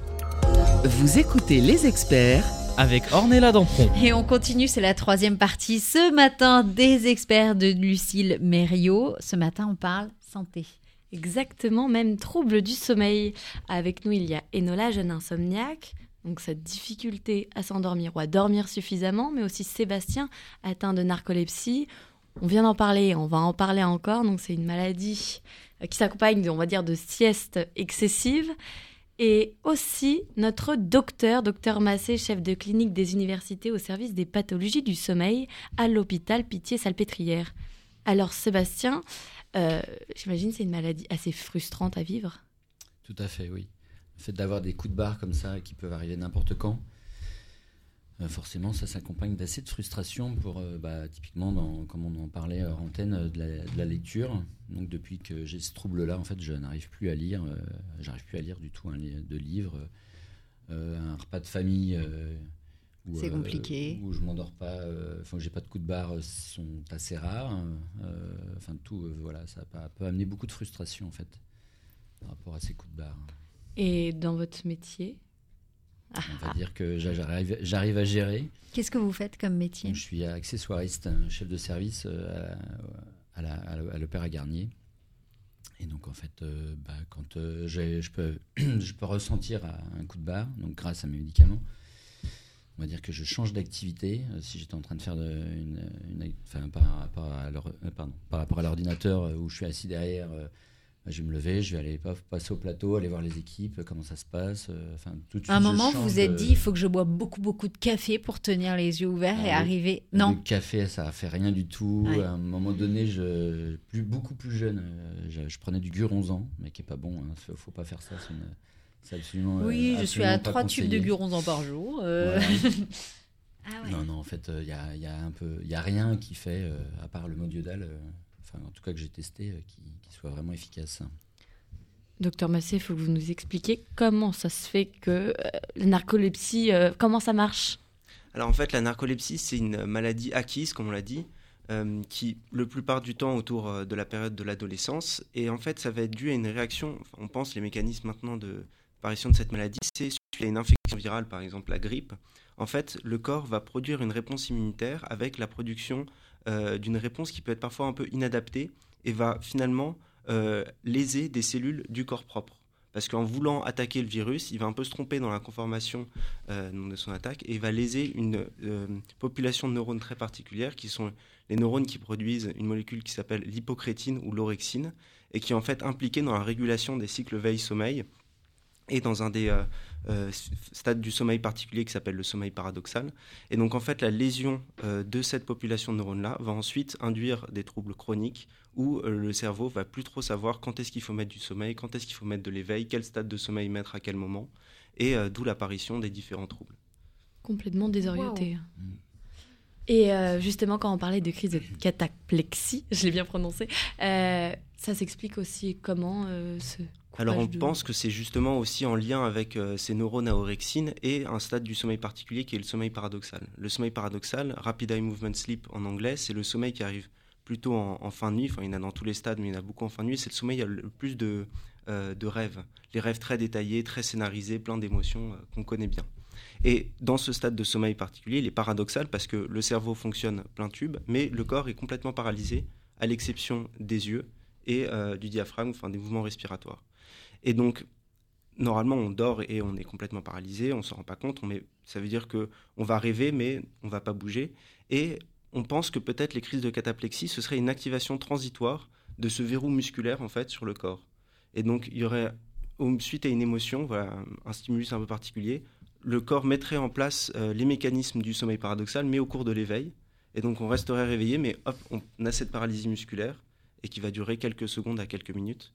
Vous écoutez les experts Avec Ornella Dampron. Et on continue, c'est la troisième partie ce matin des experts de Lucille Mériot. Ce matin, on parle santé. Exactement, même trouble du sommeil. Avec nous, il y a Enola, jeune insomniaque. Donc cette difficulté à s'endormir ou à dormir suffisamment, mais aussi Sébastien, atteint de narcolepsie. On vient d'en parler, on va en parler encore. Donc c'est une maladie qui s'accompagne, de, on va dire, de sieste excessive. Et aussi notre docteur, docteur Massé, chef de clinique des universités au service des pathologies du sommeil à l'hôpital Pitié-Salpêtrière. Alors Sébastien, euh, j'imagine c'est une maladie assez frustrante à vivre. Tout à fait, oui. Le fait d'avoir des coups de barre comme ça qui peuvent arriver n'importe quand, euh, forcément, ça s'accompagne d'assez de frustration pour, euh, bah, typiquement, comme on en parlait hors antenne, euh, de la lecture. Donc, depuis que j'ai ce trouble-là, en fait, je n'arrive plus à lire. euh, J'arrive plus à lire du tout un li- de livres. Euh, un repas de famille. euh, où, C'est euh, compliqué. Où je m'endors pas. Enfin, j'ai pas de coups de barre, sont assez rares. Euh, Enfin, tout, euh, voilà, ça peut, peut amener beaucoup de frustration, en fait, par rapport à ces coups de barre. Et dans votre métier? On va dire que j'a- j'arrive à gérer. Qu'est-ce que vous faites comme métier? Donc, je suis accessoiriste, chef de service à, la- à l'Opéra Garnier. Et donc, en fait, euh, bah, quand euh, je, peux, [clears throat] je peux ressentir un coup de barre, donc grâce à mes médicaments, on va dire que je change d'activité. Euh, si j'étais en train de faire une, enfin, par, par rapport à l'ordinateur où je suis assis derrière, bah, je vais me lever, je vais aller passer au plateau, aller voir les équipes, comment ça se passe. euh, Enfin, tout de À un suite, moment, vous vous êtes dit, il faut que je bois beaucoup, beaucoup de café pour tenir les yeux ouverts Ah et oui. arriver. Le Non, café, ça a fait rien du tout. Ouais. À un moment donné, je, plus, beaucoup plus jeune, euh, je, je prenais du guronzan, mais qui est pas bon. Il faut, faut pas faire ça. C'est absolument. euh, oui, je suis à trois tubes de guronzan par jour. euh. Voilà. [laughs] ah ouais. Non, non, en fait, il y, a, y a un peu, il y a rien qui fait, euh, à part le modiodal, euh, enfin, en tout cas que j'ai testé, euh, qui, qui soit vraiment efficace. Docteur Massé, il faut que vous nous expliquiez comment ça se fait que euh, la narcolepsie, euh, comment ça marche? Alors en fait, la narcolepsie, c'est une maladie acquise, comme on l'a dit, euh, qui, le plupart du temps, autour de la période de l'adolescence. Et en fait, ça va être dû à une réaction. enfin, on pense les mécanismes maintenant de apparition de cette maladie, c'est suite à une infection virale, par exemple la grippe. En fait, le corps va produire une réponse immunitaire avec la production euh, d'une réponse qui peut être parfois un peu inadaptée et va finalement euh, léser des cellules du corps propre. Parce qu'en voulant attaquer le virus, il va un peu se tromper dans la conformation euh, de son attaque et va léser une population de neurones très particulière qui sont les neurones qui produisent une molécule qui s'appelle l'hypocrétine ou l'orexine et qui est en fait impliquée dans la régulation des cycles veille-sommeil et dans un des euh, euh, stades du sommeil particulier qui s'appelle le sommeil paradoxal. Et donc en fait la lésion euh, de cette population de neurones-là va ensuite induire des troubles chroniques où euh, le cerveau va plus trop savoir quand est-ce qu'il faut mettre du sommeil, quand est-ce qu'il faut mettre de l'éveil, quel stade de sommeil mettre à quel moment, et euh, d'où l'apparition des différents troubles. Complètement désorienté. Mm. Et euh, justement, quand on parlait de crise de cataplexie, [laughs] je l'ai bien prononcé, euh, ça s'explique aussi comment euh, ce Alors on de- pense que c'est justement aussi en lien avec euh, ces neurones à orexine et un stade du sommeil particulier qui est le sommeil paradoxal. Le sommeil paradoxal, Rapid Eye Movement Sleep en anglais, c'est le sommeil qui arrive plutôt en, en fin de nuit. Enfin, il y en a dans tous les stades, mais il y en a beaucoup en fin de nuit. C'est le sommeil y a le plus de, euh, de rêves. Les rêves très détaillés, très scénarisés, plein d'émotions euh, qu'on connaît bien. Et dans ce stade de sommeil particulier, il est paradoxal parce que le cerveau fonctionne plein tube, mais le corps est complètement paralysé, à l'exception des yeux et euh, du diaphragme, enfin des mouvements respiratoires. Et donc, normalement, on dort et on est complètement paralysé, on s'en rend pas compte, on met- ça veut dire que on va rêver, mais on va pas bouger. Et on pense que peut-être les crises de cataplexie, ce serait une activation transitoire de ce verrou musculaire, en fait, sur le corps. Et donc, il y aurait, au- suite à une émotion, un stimulus un peu particulier, le corps mettrait en place euh, les mécanismes du sommeil paradoxal, mais au cours de l'éveil. Et donc, on resterait réveillé, mais hop, on a cette paralysie musculaire, et qui va durer quelques secondes à quelques minutes.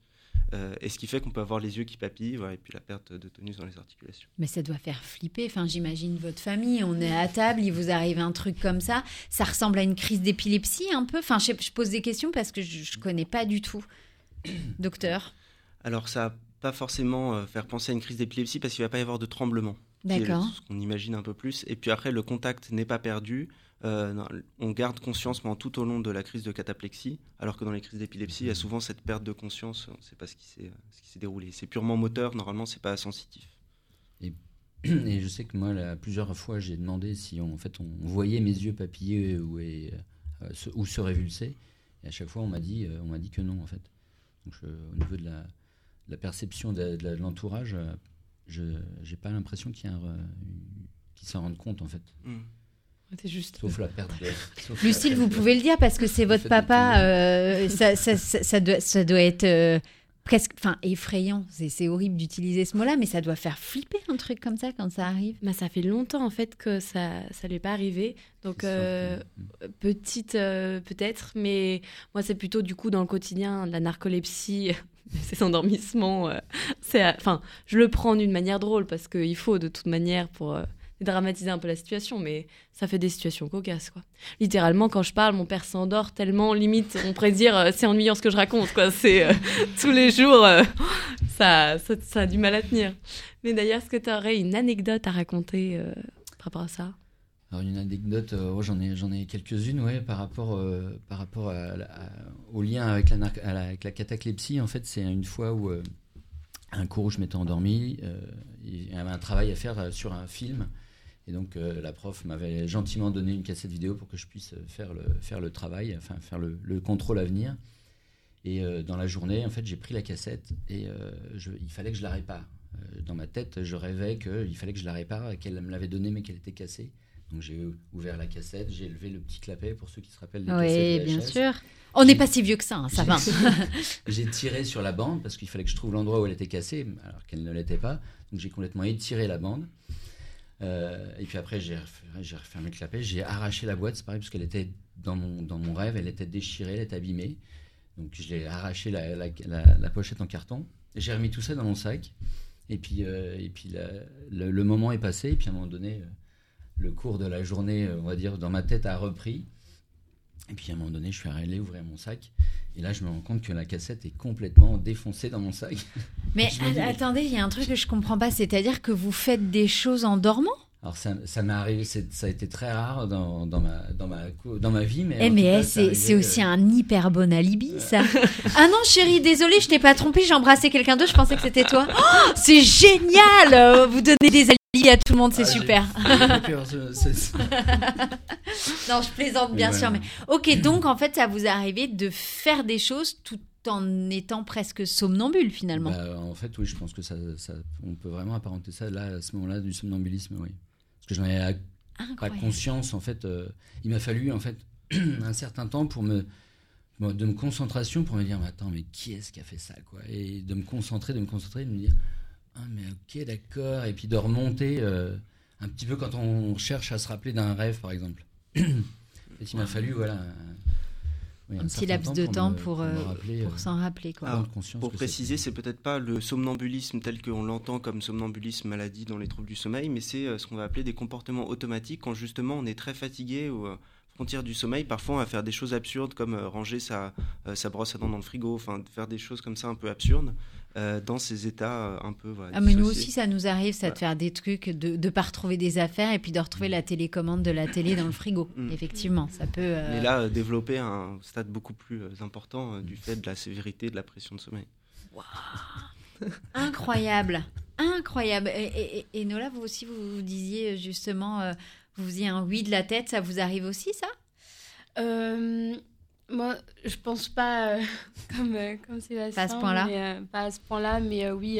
Euh, et ce qui fait qu'on peut avoir les yeux qui papillent, voilà, et puis la perte de tonus dans les articulations. Mais ça doit faire flipper. Enfin, j'imagine votre famille. On est à table, il vous arrive un truc comme ça. Ça ressemble à une crise d'épilepsie un peu? Enfin, je, pose des questions parce que je, je connais pas du tout. [coughs] Docteur? Alors, ça va pas forcément euh, faire penser à une crise d'épilepsie parce qu'il va pas y avoir de tremblement. D'accord. Ce qu'on imagine un peu plus. Et puis après, le contact n'est pas perdu. Euh, non, on garde conscience pendant tout au long de la crise de cataplexie, alors que dans les crises d'épilepsie, il y a souvent cette perte de conscience. On ne sait pas ce qui s'est déroulé. C'est purement moteur. Normalement, c'est pas sensitif. Et je sais que moi, là, plusieurs fois, j'ai demandé si on, en fait, on voyait mes yeux papiller ou, et, euh, se, ou se révulser. Et à chaque fois, on m'a dit, euh, on m'a dit que non, en fait. Donc, je- au niveau de la, de la perception de, l'entourage, je n'ai pas l'impression qu'il y a un, qu'ils s'en rendent compte, en fait. Mm. C'est juste. Sauf la perte de. [laughs] Lucille, perte vous de- pouvez le dire parce que c'est votre papa. euh, ça, ça- ça- ça doit, ça doit être euh, presque, enfin effrayant. C'est horrible d'utiliser ce mot-là, mais ça doit faire flipper un truc comme ça quand ça arrive. Bah, ça fait longtemps en fait que ça ça lui est pas arrivé. Donc euh, petite euh, peut-être, mais moi c'est plutôt du coup dans le quotidien de la narcolepsie, [laughs] ces endormissements. euh, c'est enfin je le prends d'une manière drôle parce qu'il faut de toute manière pour euh, dramatiser un peu la situation, mais ça fait des situations cocasses quoi. Littéralement quand je parle, mon père s'endort tellement limite on pourrait dire euh, c'est ennuyant ce que je raconte quoi. C'est euh, [laughs] tous les jours euh, ça, ça a du mal à tenir. Mais d'ailleurs est-ce que tu aurais une anecdote à raconter par rapport à ça? Alors une anecdote, j'en ai, ai quelques-unes, ouais, par rapport, par rapport au lien avec la, à. En fait, c'est une fois où un cours où je m'étais endormi, il y avait un travail à faire sur un film, et donc euh, la prof m'avait gentiment donné une cassette vidéo pour que je puisse euh, faire le, faire le travail, enfin faire le, le contrôle à venir. Et euh, dans la journée, en fait, j'ai pris la cassette et euh, je- il fallait que je la répare. Dans ma tête, je rêvais qu'il fallait que je la répare, qu'elle me l'avait donnée mais qu'elle était cassée. Donc j'ai ouvert la cassette, j'ai levé le petit clapet pour ceux qui se rappellent des Oui, cassettes bien sûr. On n'est pas si vieux que ça, hein, ça va. J'ai tiré sur la bande parce qu'il fallait que je trouve l'endroit où elle était cassée, alors qu'elle ne l'était pas. Donc j'ai complètement étiré la bande. Euh, et puis après, j'ai refer- j'ai refermé le clapet, j'ai arraché la boîte, c'est pareil, parce qu'elle était dans mon, dans mon rêve, elle était déchirée, elle était abîmée. Donc j'ai arraché la, la- pochette en carton, j'ai remis tout ça dans mon sac. Et puis, euh, et puis le, le moment est passé, et puis à un moment donné, euh, le cours de la journée, on va dire, dans ma tête a repris. Et puis à un moment donné, je suis allé ouvrir mon sac. Et là, je me rends compte que la cassette est complètement défoncée dans mon sac. [laughs] Mais dis, attendez, il y a un truc que je comprends pas, c'est-à-dire que vous faites des choses en dormant? Alors ça, ça m'est arrivé, ça a été très rare dans, dans, ma, dans, ma, dans ma vie. Mais Eh mais eh, c'est aussi euh, un hyper bon alibi, ça. [laughs] ah non, chérie, désolée, je t'ai pas trompé, j'ai embrassé quelqu'un d'autre, je pensais que c'était toi. Oh, c'est génial euh, Vous donnez des alibis à tout le monde, c'est ah, super. ce- [laughs] non, je plaisante bien sûr, mais ok, donc en fait, ça vous est arrivé de faire des choses tout en étant presque somnambule finalement. Bah, en fait, oui, je pense que ça, ça, on peut vraiment apparenter ça là, à ce moment-là, du somnambulisme, oui. Parce que j'en avais pas conscience, en fait. euh, il m'a fallu, en fait, [clears throat] un certain temps pour me me- de me concentration pour me dire mais attends mais qui est-ce qui a fait ça quoi? Et de me concentrer de me concentrer de me dire ah mais ok d'accord et puis de remonter euh, un petit peu quand on cherche à se rappeler d'un rêve par exemple [coughs] et il m'a fallu voilà un, oui, Un petit laps de temps me- pour, euh, pour euh, s'en rappeler quoi. Pour préciser, c'est peut-être pas le somnambulisme tel qu'on l'entend comme somnambulisme maladie dans les troubles du sommeil, mais c'est euh, ce qu'on va appeler des comportements automatiques quand justement on est très fatigué ou euh, frontière du sommeil. Parfois, on va faire des choses absurdes comme euh, ranger sa, euh, sa brosse à dents dans le frigo, enfin faire des choses comme ça un peu absurdes euh, dans ces états euh, un peu. voilà, Ah mais nous aussi ça nous arrive ça de Ouais. faire des trucs de ne pas retrouver des affaires et puis de retrouver la télécommande de la télé dans le frigo. Mm. Effectivement, ça peut. euh, Mais là, euh, développer un stade beaucoup plus important euh, du fait de la sévérité de la pression de sommeil. Incroyable, incroyable. Et, et- et- et Nola, vous aussi, vous, vous disiez justement, euh, vous faisiez un oui de la tête, ça vous arrive aussi ça? Euh, moi, je pense pas euh, [laughs] comme, euh, comme Sébastien. Pas à ce point-là mais, euh, Pas à ce point-là, mais euh, oui,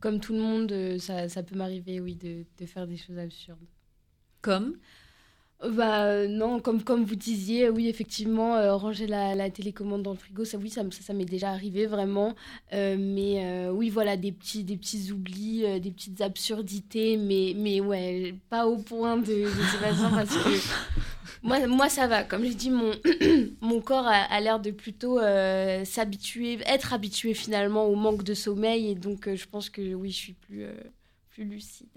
comme tout le monde, ça, ça peut m'arriver, oui, de, de faire des choses absurdes. Comme? Bah euh, non, comme, comme vous disiez, oui, effectivement, euh, ranger la, la télécommande dans le frigo, ça, oui, ça, ça, ça m'est déjà arrivé vraiment. Euh, mais euh, oui, voilà, des petits, des petits oublis, des petites absurdités, mais, mais ouais, pas au point de, parce que [laughs] moi, moi, ça va. Comme j'ai dit, mon, [clears throat] mon corps a, a l'air de plutôt s'habituer, être habitué finalement au manque de sommeil. Et donc, je pense que oui, je suis plus, plus lucide.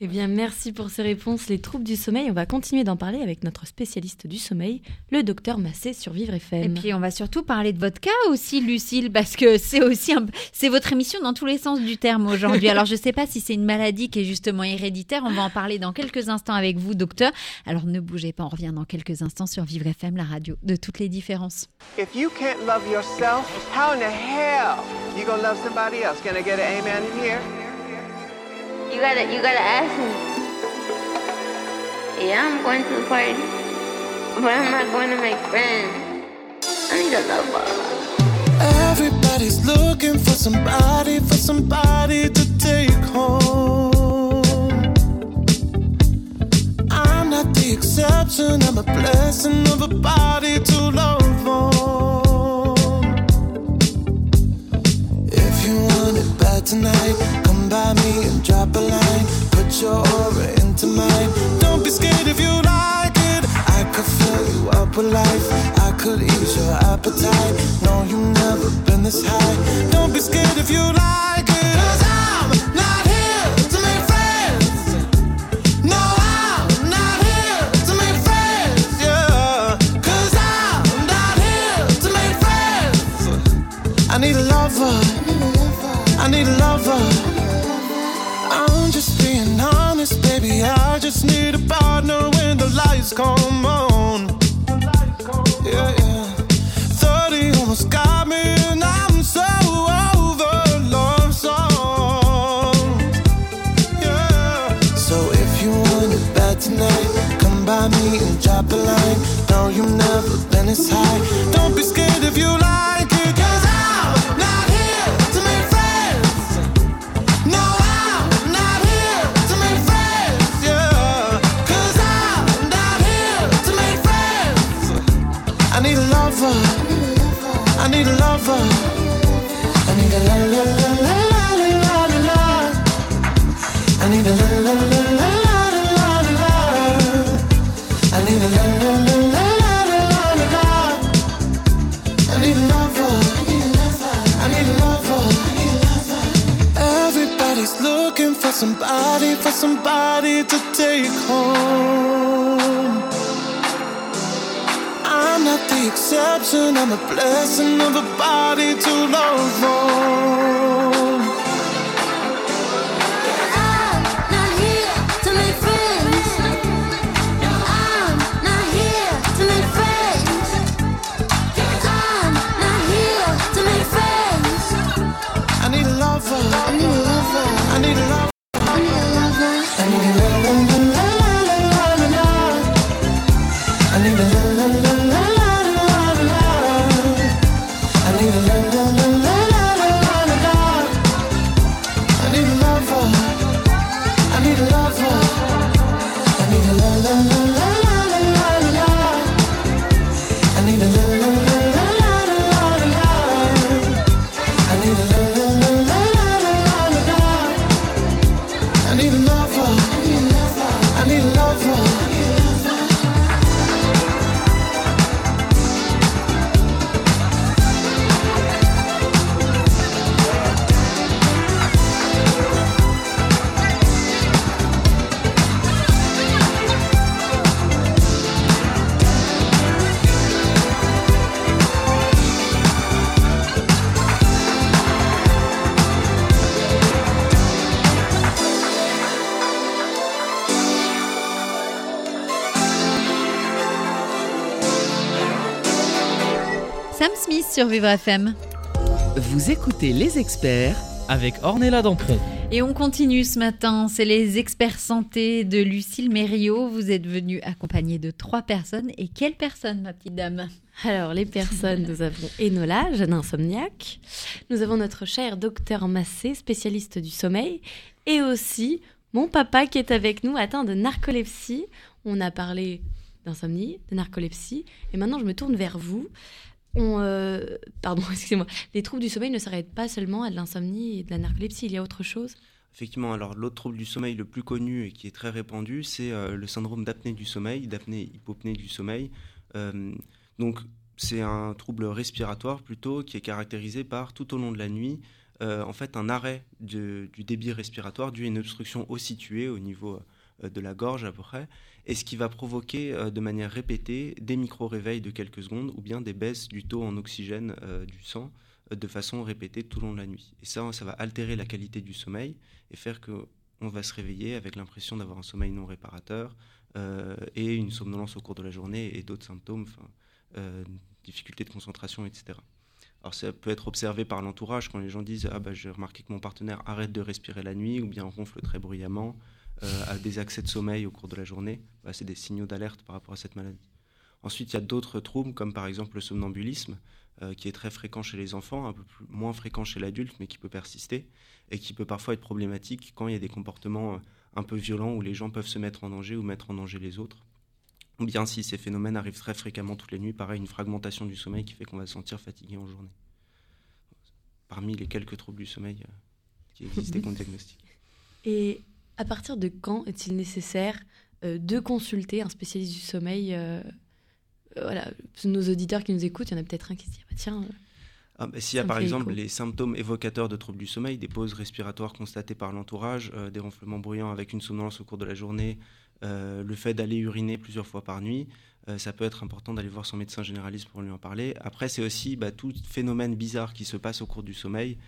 Eh bien, merci pour ces réponses. Les troubles du sommeil, on va continuer d'en parler avec notre spécialiste du sommeil, le docteur Massé sur Vivre Et FM. puis on va surtout parler de votre cas aussi, Lucille, parce que c'est aussi un... c'est votre émission dans tous les sens du terme aujourd'hui. [laughs] Alors je sais pas si c'est une maladie qui est justement héréditaire. On va en parler dans quelques instants avec vous, docteur. Alors ne bougez pas, on revient dans quelques instants sur Vivre FM, la radio de toutes les différences. If you can't love yourself, how in the hell you gonna love somebody else? Can I get an amen in here? You gotta, you gotta ask me. Yeah, I'm going to the party, but I'm not going to make friends. I need a lover. Everybody's looking for somebody, for somebody to take home. I'm not the exception, I'm a blessing of a body to love on. bed tonight, come by me and drop a line. Put your aura into mine. Don't be scared if you like it. I could fill you up with life. I could ease your appetite. No, you've never been this high. Don't be scared if you like it. Cause I'm not here to make friends. No, I'm not here to make friends. Yeah. Cause I'm not here to make friends. I need a lover. I need a lover. Honest, baby. I just need a partner when the lights come on. Yeah, yeah. 30 almost got me, and I'm so over love song. Yeah. So if you want it bad tonight, come by me and drop a line. No, you've never been this high. Don't be scared if you like somebody to take home. I'm not the exception, I'm a blessing of a body to love on. Sur Vivre FM. Vous écoutez les experts avec Ornella Dampron. Et on continue ce matin, c'est les experts santé de Lucille Mériot. Vous êtes venue accompagnée de trois personnes. Et quelles personnes, ma petite dame? Alors, les personnes, nous avons Enola, jeune insomniaque. Nous avons notre cher docteur Massé, spécialiste du sommeil. Et aussi mon papa qui est avec nous, atteint de narcolepsie. On a parlé d'insomnie, de narcolepsie. Et maintenant, je me tourne vers vous. Euh, pardon, [laughs] excusez-moi. Les troubles du sommeil ne s'arrêtent pas seulement à de l'insomnie et de la narcolepsie. Il y a autre chose? Effectivement, alors l'autre trouble du sommeil le plus connu et qui est très répandu, c'est euh, le syndrome d'apnée du sommeil, d'apnée-hypopnée du sommeil. Euh, donc c'est un trouble respiratoire plutôt qui est caractérisé par tout au long de la nuit, en fait un arrêt du débit respiratoire dû à une obstruction au situé au niveau de la gorge à peu près, et ce qui va provoquer euh, de manière répétée des micro-réveils de quelques secondes ou bien des baisses du taux en oxygène euh, du sang euh, de façon répétée tout au long de la nuit. Et ça, ça va altérer la qualité du sommeil et faire que on va se réveiller avec l'impression d'avoir un sommeil non réparateur euh, et une somnolence au cours de la journée et d'autres symptômes, euh, difficultés de concentration, etc. Alors ça peut être observé par l'entourage quand les gens disent ah bah j'ai remarqué que mon partenaire arrête de respirer la nuit ou bien ronfle très bruyamment, euh, a des accès de sommeil au cours de la journée. Bah, c'est des signaux d'alerte par rapport à cette maladie. Ensuite, il y a d'autres troubles comme par exemple le somnambulisme euh, qui est très fréquent chez les enfants, un peu plus- moins fréquent chez l'adulte, mais qui peut persister et qui peut parfois être problématique quand il y a des comportements euh, un peu violents où les gens peuvent se mettre en danger ou mettre en danger les autres. Ou bien si ces phénomènes arrivent très fréquemment toutes les nuits, pareil, une fragmentation du sommeil qui fait qu'on va se sentir fatigué en journée. Parmi les quelques troubles du sommeil. euh, qui existait qu'on [laughs] diagnostique. Et à partir de quand est-il nécessaire euh, de consulter un spécialiste du sommeil euh, euh, Voilà, nos auditeurs qui nous écoutent, il y en a peut-être un qui se dit ah bah tiens. Ah, bah, S'il y a par exemple écho. les symptômes évocateurs de troubles du sommeil, des pauses respiratoires constatées par l'entourage, euh, des ronflements bruyants avec une somnolence au cours de la journée, euh, le fait d'aller uriner plusieurs fois par nuit, euh, ça peut être important d'aller voir son médecin généraliste pour lui en parler. Après, c'est aussi bah, tout phénomène bizarre qui se passe au cours du sommeil.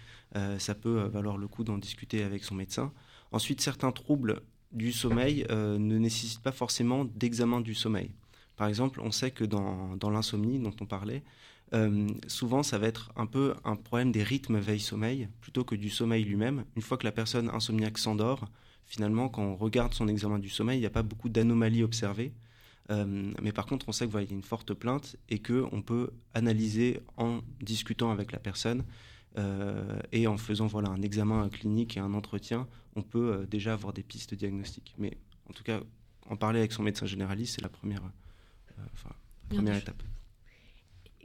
Ça peut valoir le coup d'en discuter avec son médecin. Ensuite, certains troubles du sommeil euh, ne nécessitent pas forcément d'examen du sommeil. Par exemple, on sait que dans, l'insomnie dont on parlait, euh, souvent ça va être un peu un problème des rythmes veille-sommeil plutôt que du sommeil lui-même. Une fois que la personne insomniaque s'endort, finalement, quand on regarde son examen du sommeil, il n'y a pas beaucoup d'anomalies observées. Euh, mais par contre, on sait qu'il y a une forte plainte et qu'on peut analyser en discutant avec la personne euh, et en faisant voilà, un examen clinique et un entretien, on peut euh, déjà avoir des pistes diagnostiques. Mais en tout cas, en parler avec son médecin généraliste, c'est la première, euh, enfin, première étape.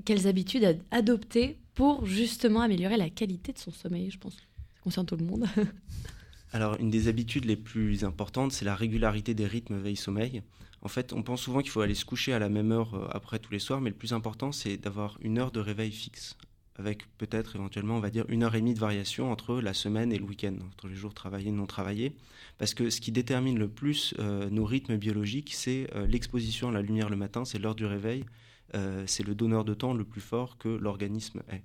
Quelles habitudes ad- adopter pour justement améliorer la qualité de son sommeil Je pense que ça concerne tout le monde. [laughs] Alors, une des habitudes les plus importantes, c'est la régularité des rythmes veille-sommeil. En fait, on pense souvent qu'il faut aller se coucher à la même heure après tous les soirs, mais le plus important, c'est d'avoir une heure de réveil fixe, avec peut-être éventuellement, on va dire, une heure et demie de variation entre la semaine et le week-end, entre les jours travaillés et non travaillés. Parce que ce qui détermine le plus euh, nos rythmes biologiques, c'est euh, l'exposition à la lumière le matin, c'est l'heure du réveil, euh, c'est le donneur de temps le plus fort que l'organisme est.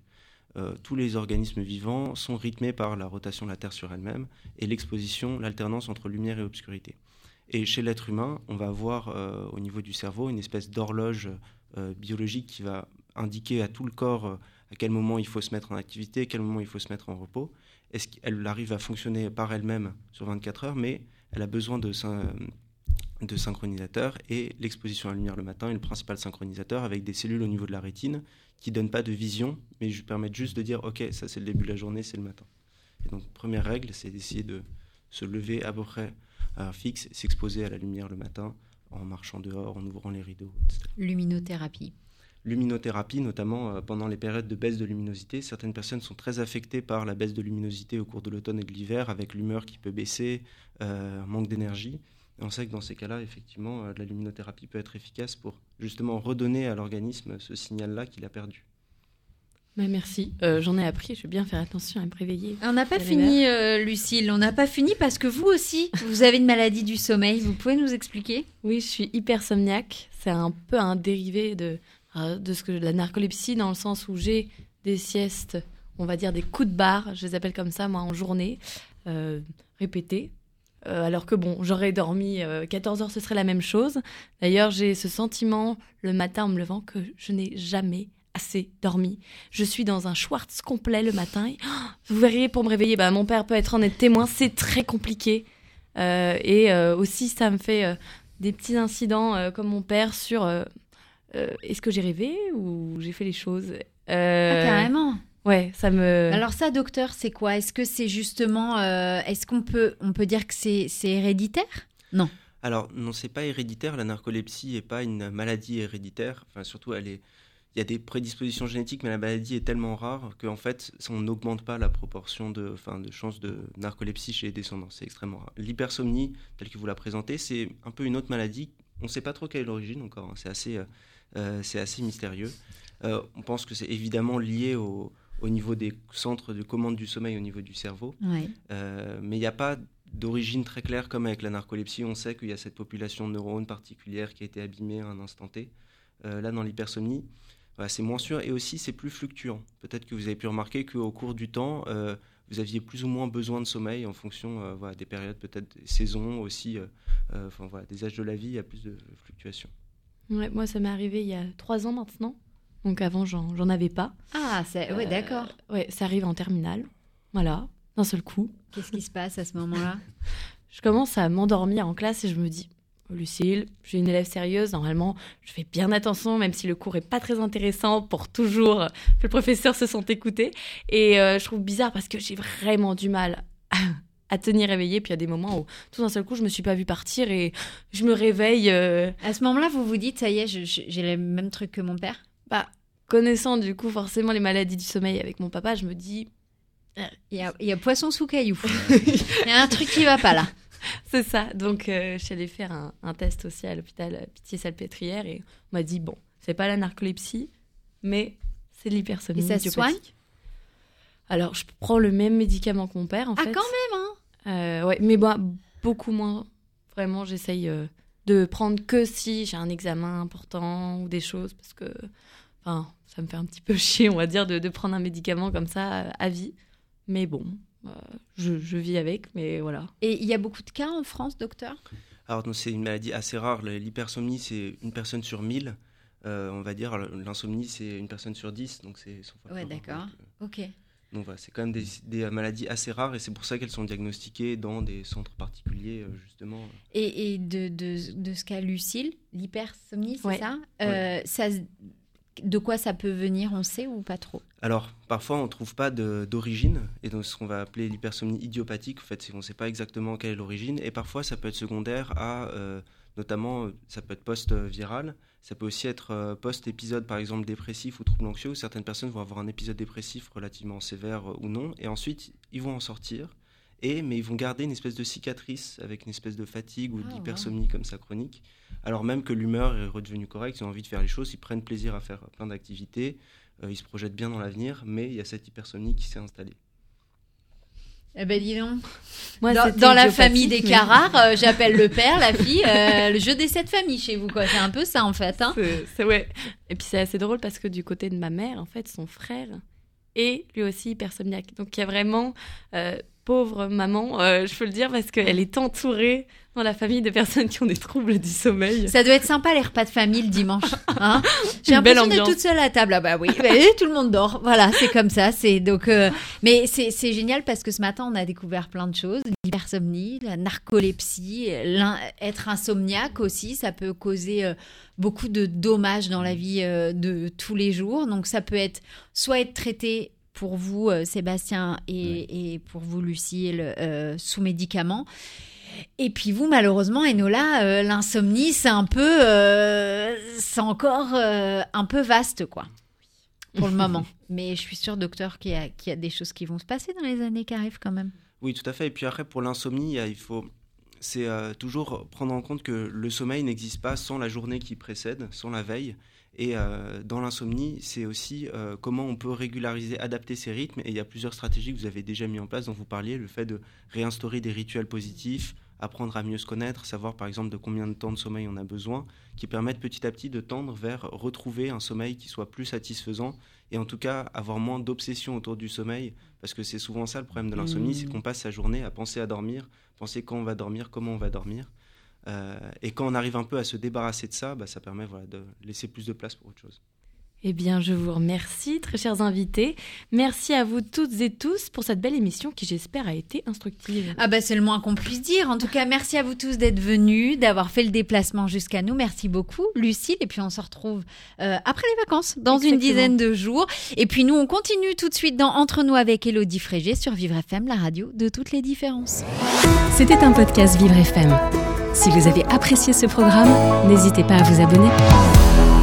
Tous les organismes vivants sont rythmés par la rotation de la Terre sur elle-même et l'exposition, l'alternance entre lumière et obscurité. Et chez l'être humain, on va avoir au niveau du cerveau une espèce d'horloge biologique qui va indiquer à tout le corps euh, à quel moment il faut se mettre en activité, à quel moment il faut se mettre en repos. Est-ce qu'elle arrive à fonctionner par elle-même sur 24 heures, mais elle a besoin de, de synchronisateurs et l'exposition à la lumière le matin est le principal synchronisateur avec des cellules au niveau de la rétine qui donnent pas de vision, mais ju- permettent juste de dire ok, ça c'est le début de la journée, c'est le matin. Et donc première règle, c'est d'essayer de se lever à peu près à fixe, s'exposer à la lumière le matin en marchant dehors, en ouvrant les rideaux, etc. Luminothérapie. Luminothérapie, notamment euh, pendant les périodes de baisse de luminosité. Certaines personnes sont très affectées par la baisse de luminosité au cours de l'automne et de l'hiver, avec l'humeur qui peut baisser, euh, un manque d'énergie. On sait que dans ces cas-là, effectivement, euh, la luminothérapie peut être efficace pour justement redonner à l'organisme ce signal-là qu'il a perdu. Bah, merci, Euh, j'en ai appris, je vais bien faire attention à me réveiller. On n'a pas fini, euh, Lucille. On n'a pas fini parce que vous aussi, vous avez une maladie du sommeil. Vous pouvez nous expliquer? Oui, je suis hypersomniaque. C'est un peu un dérivé de, de ce que la narcolepsie, dans le sens où j'ai des siestes, on va dire des coups de barre, je les appelle comme ça, moi, en journée, euh, répétés. Euh, alors que bon, j'aurais dormi euh, 14 heures, ce serait la même chose. D'ailleurs, j'ai ce sentiment le matin en me levant que je n'ai jamais assez dormi. Je suis dans un Schwartz complet le matin. et, oh, vous verriez, pour me réveiller, bah, mon père peut être en être témoin, c'est très compliqué. Euh, et euh, aussi, ça me fait euh, des petits incidents euh, comme mon père sur euh, euh, est-ce que j'ai rêvé ou j'ai fait les choses? Euh, Ah, Carrément. Ouais, ça me. Alors ça, docteur, c'est quoi? Est-ce que c'est justement, euh, est-ce qu'on peut, on peut dire que c'est, c'est héréditaire? Non. Alors, non, c'est pas héréditaire. La narcolepsie n'est pas une maladie héréditaire. Enfin, surtout, elle est. Il y a des prédispositions génétiques, mais la maladie est tellement rare qu'en fait, ça- on n'augmente pas la proportion de, enfin, de chances de narcolepsie chez les descendants. C'est extrêmement rare. L'hypersomnie, telle que vous la présentez, c'est un peu une autre maladie. On ne sait pas trop quelle est l'origine encore. hein. C'est assez, euh, c'est assez mystérieux. Euh, on pense que c'est évidemment lié au, au niveau des centres de commande du sommeil au niveau du cerveau. Ouais. Euh, mais il n'y a pas d'origine très claire comme avec la narcolepsie. On sait qu'il y a cette population de neurones particulière qui a été abîmée à un instant T. Euh, là, dans l'hypersomnie, voilà, c'est moins sûr et aussi c'est plus fluctuant. Peut-être que vous avez pu remarquer qu'au cours du temps, euh, vous aviez plus ou moins besoin de sommeil en fonction euh, voilà, des périodes, peut-être des saisons aussi, euh, euh, enfin, voilà, des âges de la vie, il y a plus de fluctuations. Ouais, moi, ça m'est arrivé il y a trois ans maintenant. Donc avant, j'en j'en avais pas. Ah, c'est, ouais, Euh, d'accord. Ouais, ça arrive en terminale. Voilà, d'un seul coup. Qu'est-ce qui se passe à ce moment-là? [laughs] Je commence à m'endormir en classe et je me dis, Lucille, j'ai une élève sérieuse, normalement, je fais bien attention, même si le cours est pas très intéressant, pour toujours que le professeur se sente écouté. Et euh, je trouve bizarre parce que j'ai vraiment du mal à, tenir éveillée. Puis il y a des moments où, tout d'un seul coup, je me suis pas vue partir et je me réveille. euh, À ce moment-là, vous vous dites, ça y est, j'ai le même truc que mon père? Bah, connaissant du coup forcément les maladies du sommeil avec mon papa, je me dis, Il y a, il y a poisson sous caillou. [laughs] Il y a un truc qui va pas là. [laughs] C'est ça. Donc, euh, je suis allée faire un, un test aussi à l'hôpital Pitié-Salpêtrière et on m'a dit bon, c'est pas la narcolepsie, mais c'est l'hypersomnie. Et ça se soigne? Alors, je prends le même médicament que mon père, en Ah, fait. quand même, hein Euh, ouais, mais bah, beaucoup moins. Vraiment, j'essaye euh, de prendre que si j'ai un examen important ou des choses, parce que enfin, ça me fait un petit peu [laughs] chier, on va dire, de, de prendre un médicament comme ça euh, à vie. Mais bon, euh, je, je vis avec, mais voilà. Et il y a beaucoup de cas en France, docteur? Alors, c'est une maladie assez rare. L'hypersomnie, c'est une personne sur 1000. Euh, on va dire, l'insomnie, c'est une personne sur 10. Donc, c'est 100 fois Ouais, plus rare. d'accord. Ok. Euh, donc voilà, c'est quand même des, des maladies assez rares et c'est pour ça qu'elles sont diagnostiquées dans des centres particuliers, euh, justement. Et, et de, de, de ce qu'a Lucille, l'hypersomnie, c'est Ouais. ça, Euh, ça De quoi ça peut venir, on sait ou pas trop? Alors, parfois, on ne trouve pas d'origine, et donc ce qu'on va appeler l'hypersomnie idiopathique, en fait, c'est qu'on ne sait pas exactement quelle est l'origine, et parfois, ça peut être secondaire à, euh, notamment, euh, ça peut être post-viral, ça peut aussi être euh, post-épisode, par exemple, dépressif ou trouble anxieux, où certaines personnes vont avoir un épisode dépressif relativement sévère euh, ou non, et ensuite, ils vont en sortir, et, mais ils vont garder une espèce de cicatrice avec une espèce de fatigue ou Ah, d'hypersomnie comme ça chronique, alors même que l'humeur est redevenue correcte, ils ont envie de faire les choses, ils prennent plaisir à faire plein d'activités, euh, ils se projettent bien dans l'avenir, mais il y a cette hypersomnie qui s'est installée. Eh ben dis donc. Moi, dans, la famille des mais- Carrare, euh, [laughs] j'appelle le père, la fille, euh, le jeu des sept familles chez vous, quoi. C'est un peu ça, en fait. Hein C'est- c'est ouais. Et puis c'est assez drôle parce que du côté de ma mère, en fait, son frère est lui aussi hypersomniaque. Donc il y a vraiment euh, pauvre maman, euh, je peux le dire parce qu'elle est entourée dans la famille de personnes qui ont des troubles du sommeil. Ça doit être sympa les repas de famille le dimanche. [laughs] Hein J'ai l'impression d'être toute seule à table. Ah bah oui, bah, tout le monde dort. Voilà, c'est comme ça. C'est donc, euh, mais c'est génial parce que ce matin on a découvert plein de choses. L'hypersomnie, la narcolepsie, l'in- être insomniaque aussi, ça peut causer euh, beaucoup de dommages dans la vie euh, de tous les jours. Donc ça peut être soit être traité pour vous, Sébastien, et, et pour vous, Lucille, sous médicaments. Et puis vous, malheureusement, Enola, euh, l'insomnie, c'est un peu, euh, c'est encore euh, un peu vaste, quoi, pour le [laughs] moment. Mais je suis sûre, docteur, qu'il y, a, qu'il y a des choses qui vont se passer dans les années qui arrivent quand même. Oui, tout à fait. Et puis après, pour l'insomnie, il faut. C'est euh, toujours prendre en compte que le sommeil n'existe pas sans la journée qui précède, sans la veille. Et dans l'insomnie, c'est aussi comment on peut régulariser, adapter ses rythmes. Et il y a plusieurs stratégies que vous avez déjà mis en place, dont vous parliez, le fait de réinstaurer des rituels positifs, apprendre à mieux se connaître, savoir par exemple de combien de temps de sommeil on a besoin, qui permettent petit à petit de tendre vers retrouver un sommeil qui soit plus satisfaisant et en tout cas avoir moins d'obsession autour du sommeil, parce que c'est souvent ça le problème de l'insomnie, c'est qu'on passe sa journée à penser à dormir, penser quand on va dormir, comment on va dormir. Euh, et quand on arrive un peu à se débarrasser de ça, bah, ça permet voilà, de laisser plus de place pour autre chose. Eh bien, je vous remercie, très chers invités. Merci à vous toutes et tous pour cette belle émission qui, j'espère, a été instructive. Ah bah c'est le moins qu'on puisse dire. En tout cas, merci à vous tous d'être venus, d'avoir fait le déplacement jusqu'à nous. Merci beaucoup, Lucille. Et puis on se retrouve euh, après les vacances, dans une dizaine de jours. Et puis nous, on continue tout de suite dans Entre nous avec Elodie Frégé sur Vivre FM, la radio de toutes les différences. C'était un podcast Vivre FM. Si vous avez apprécié ce programme, n'hésitez pas à vous abonner.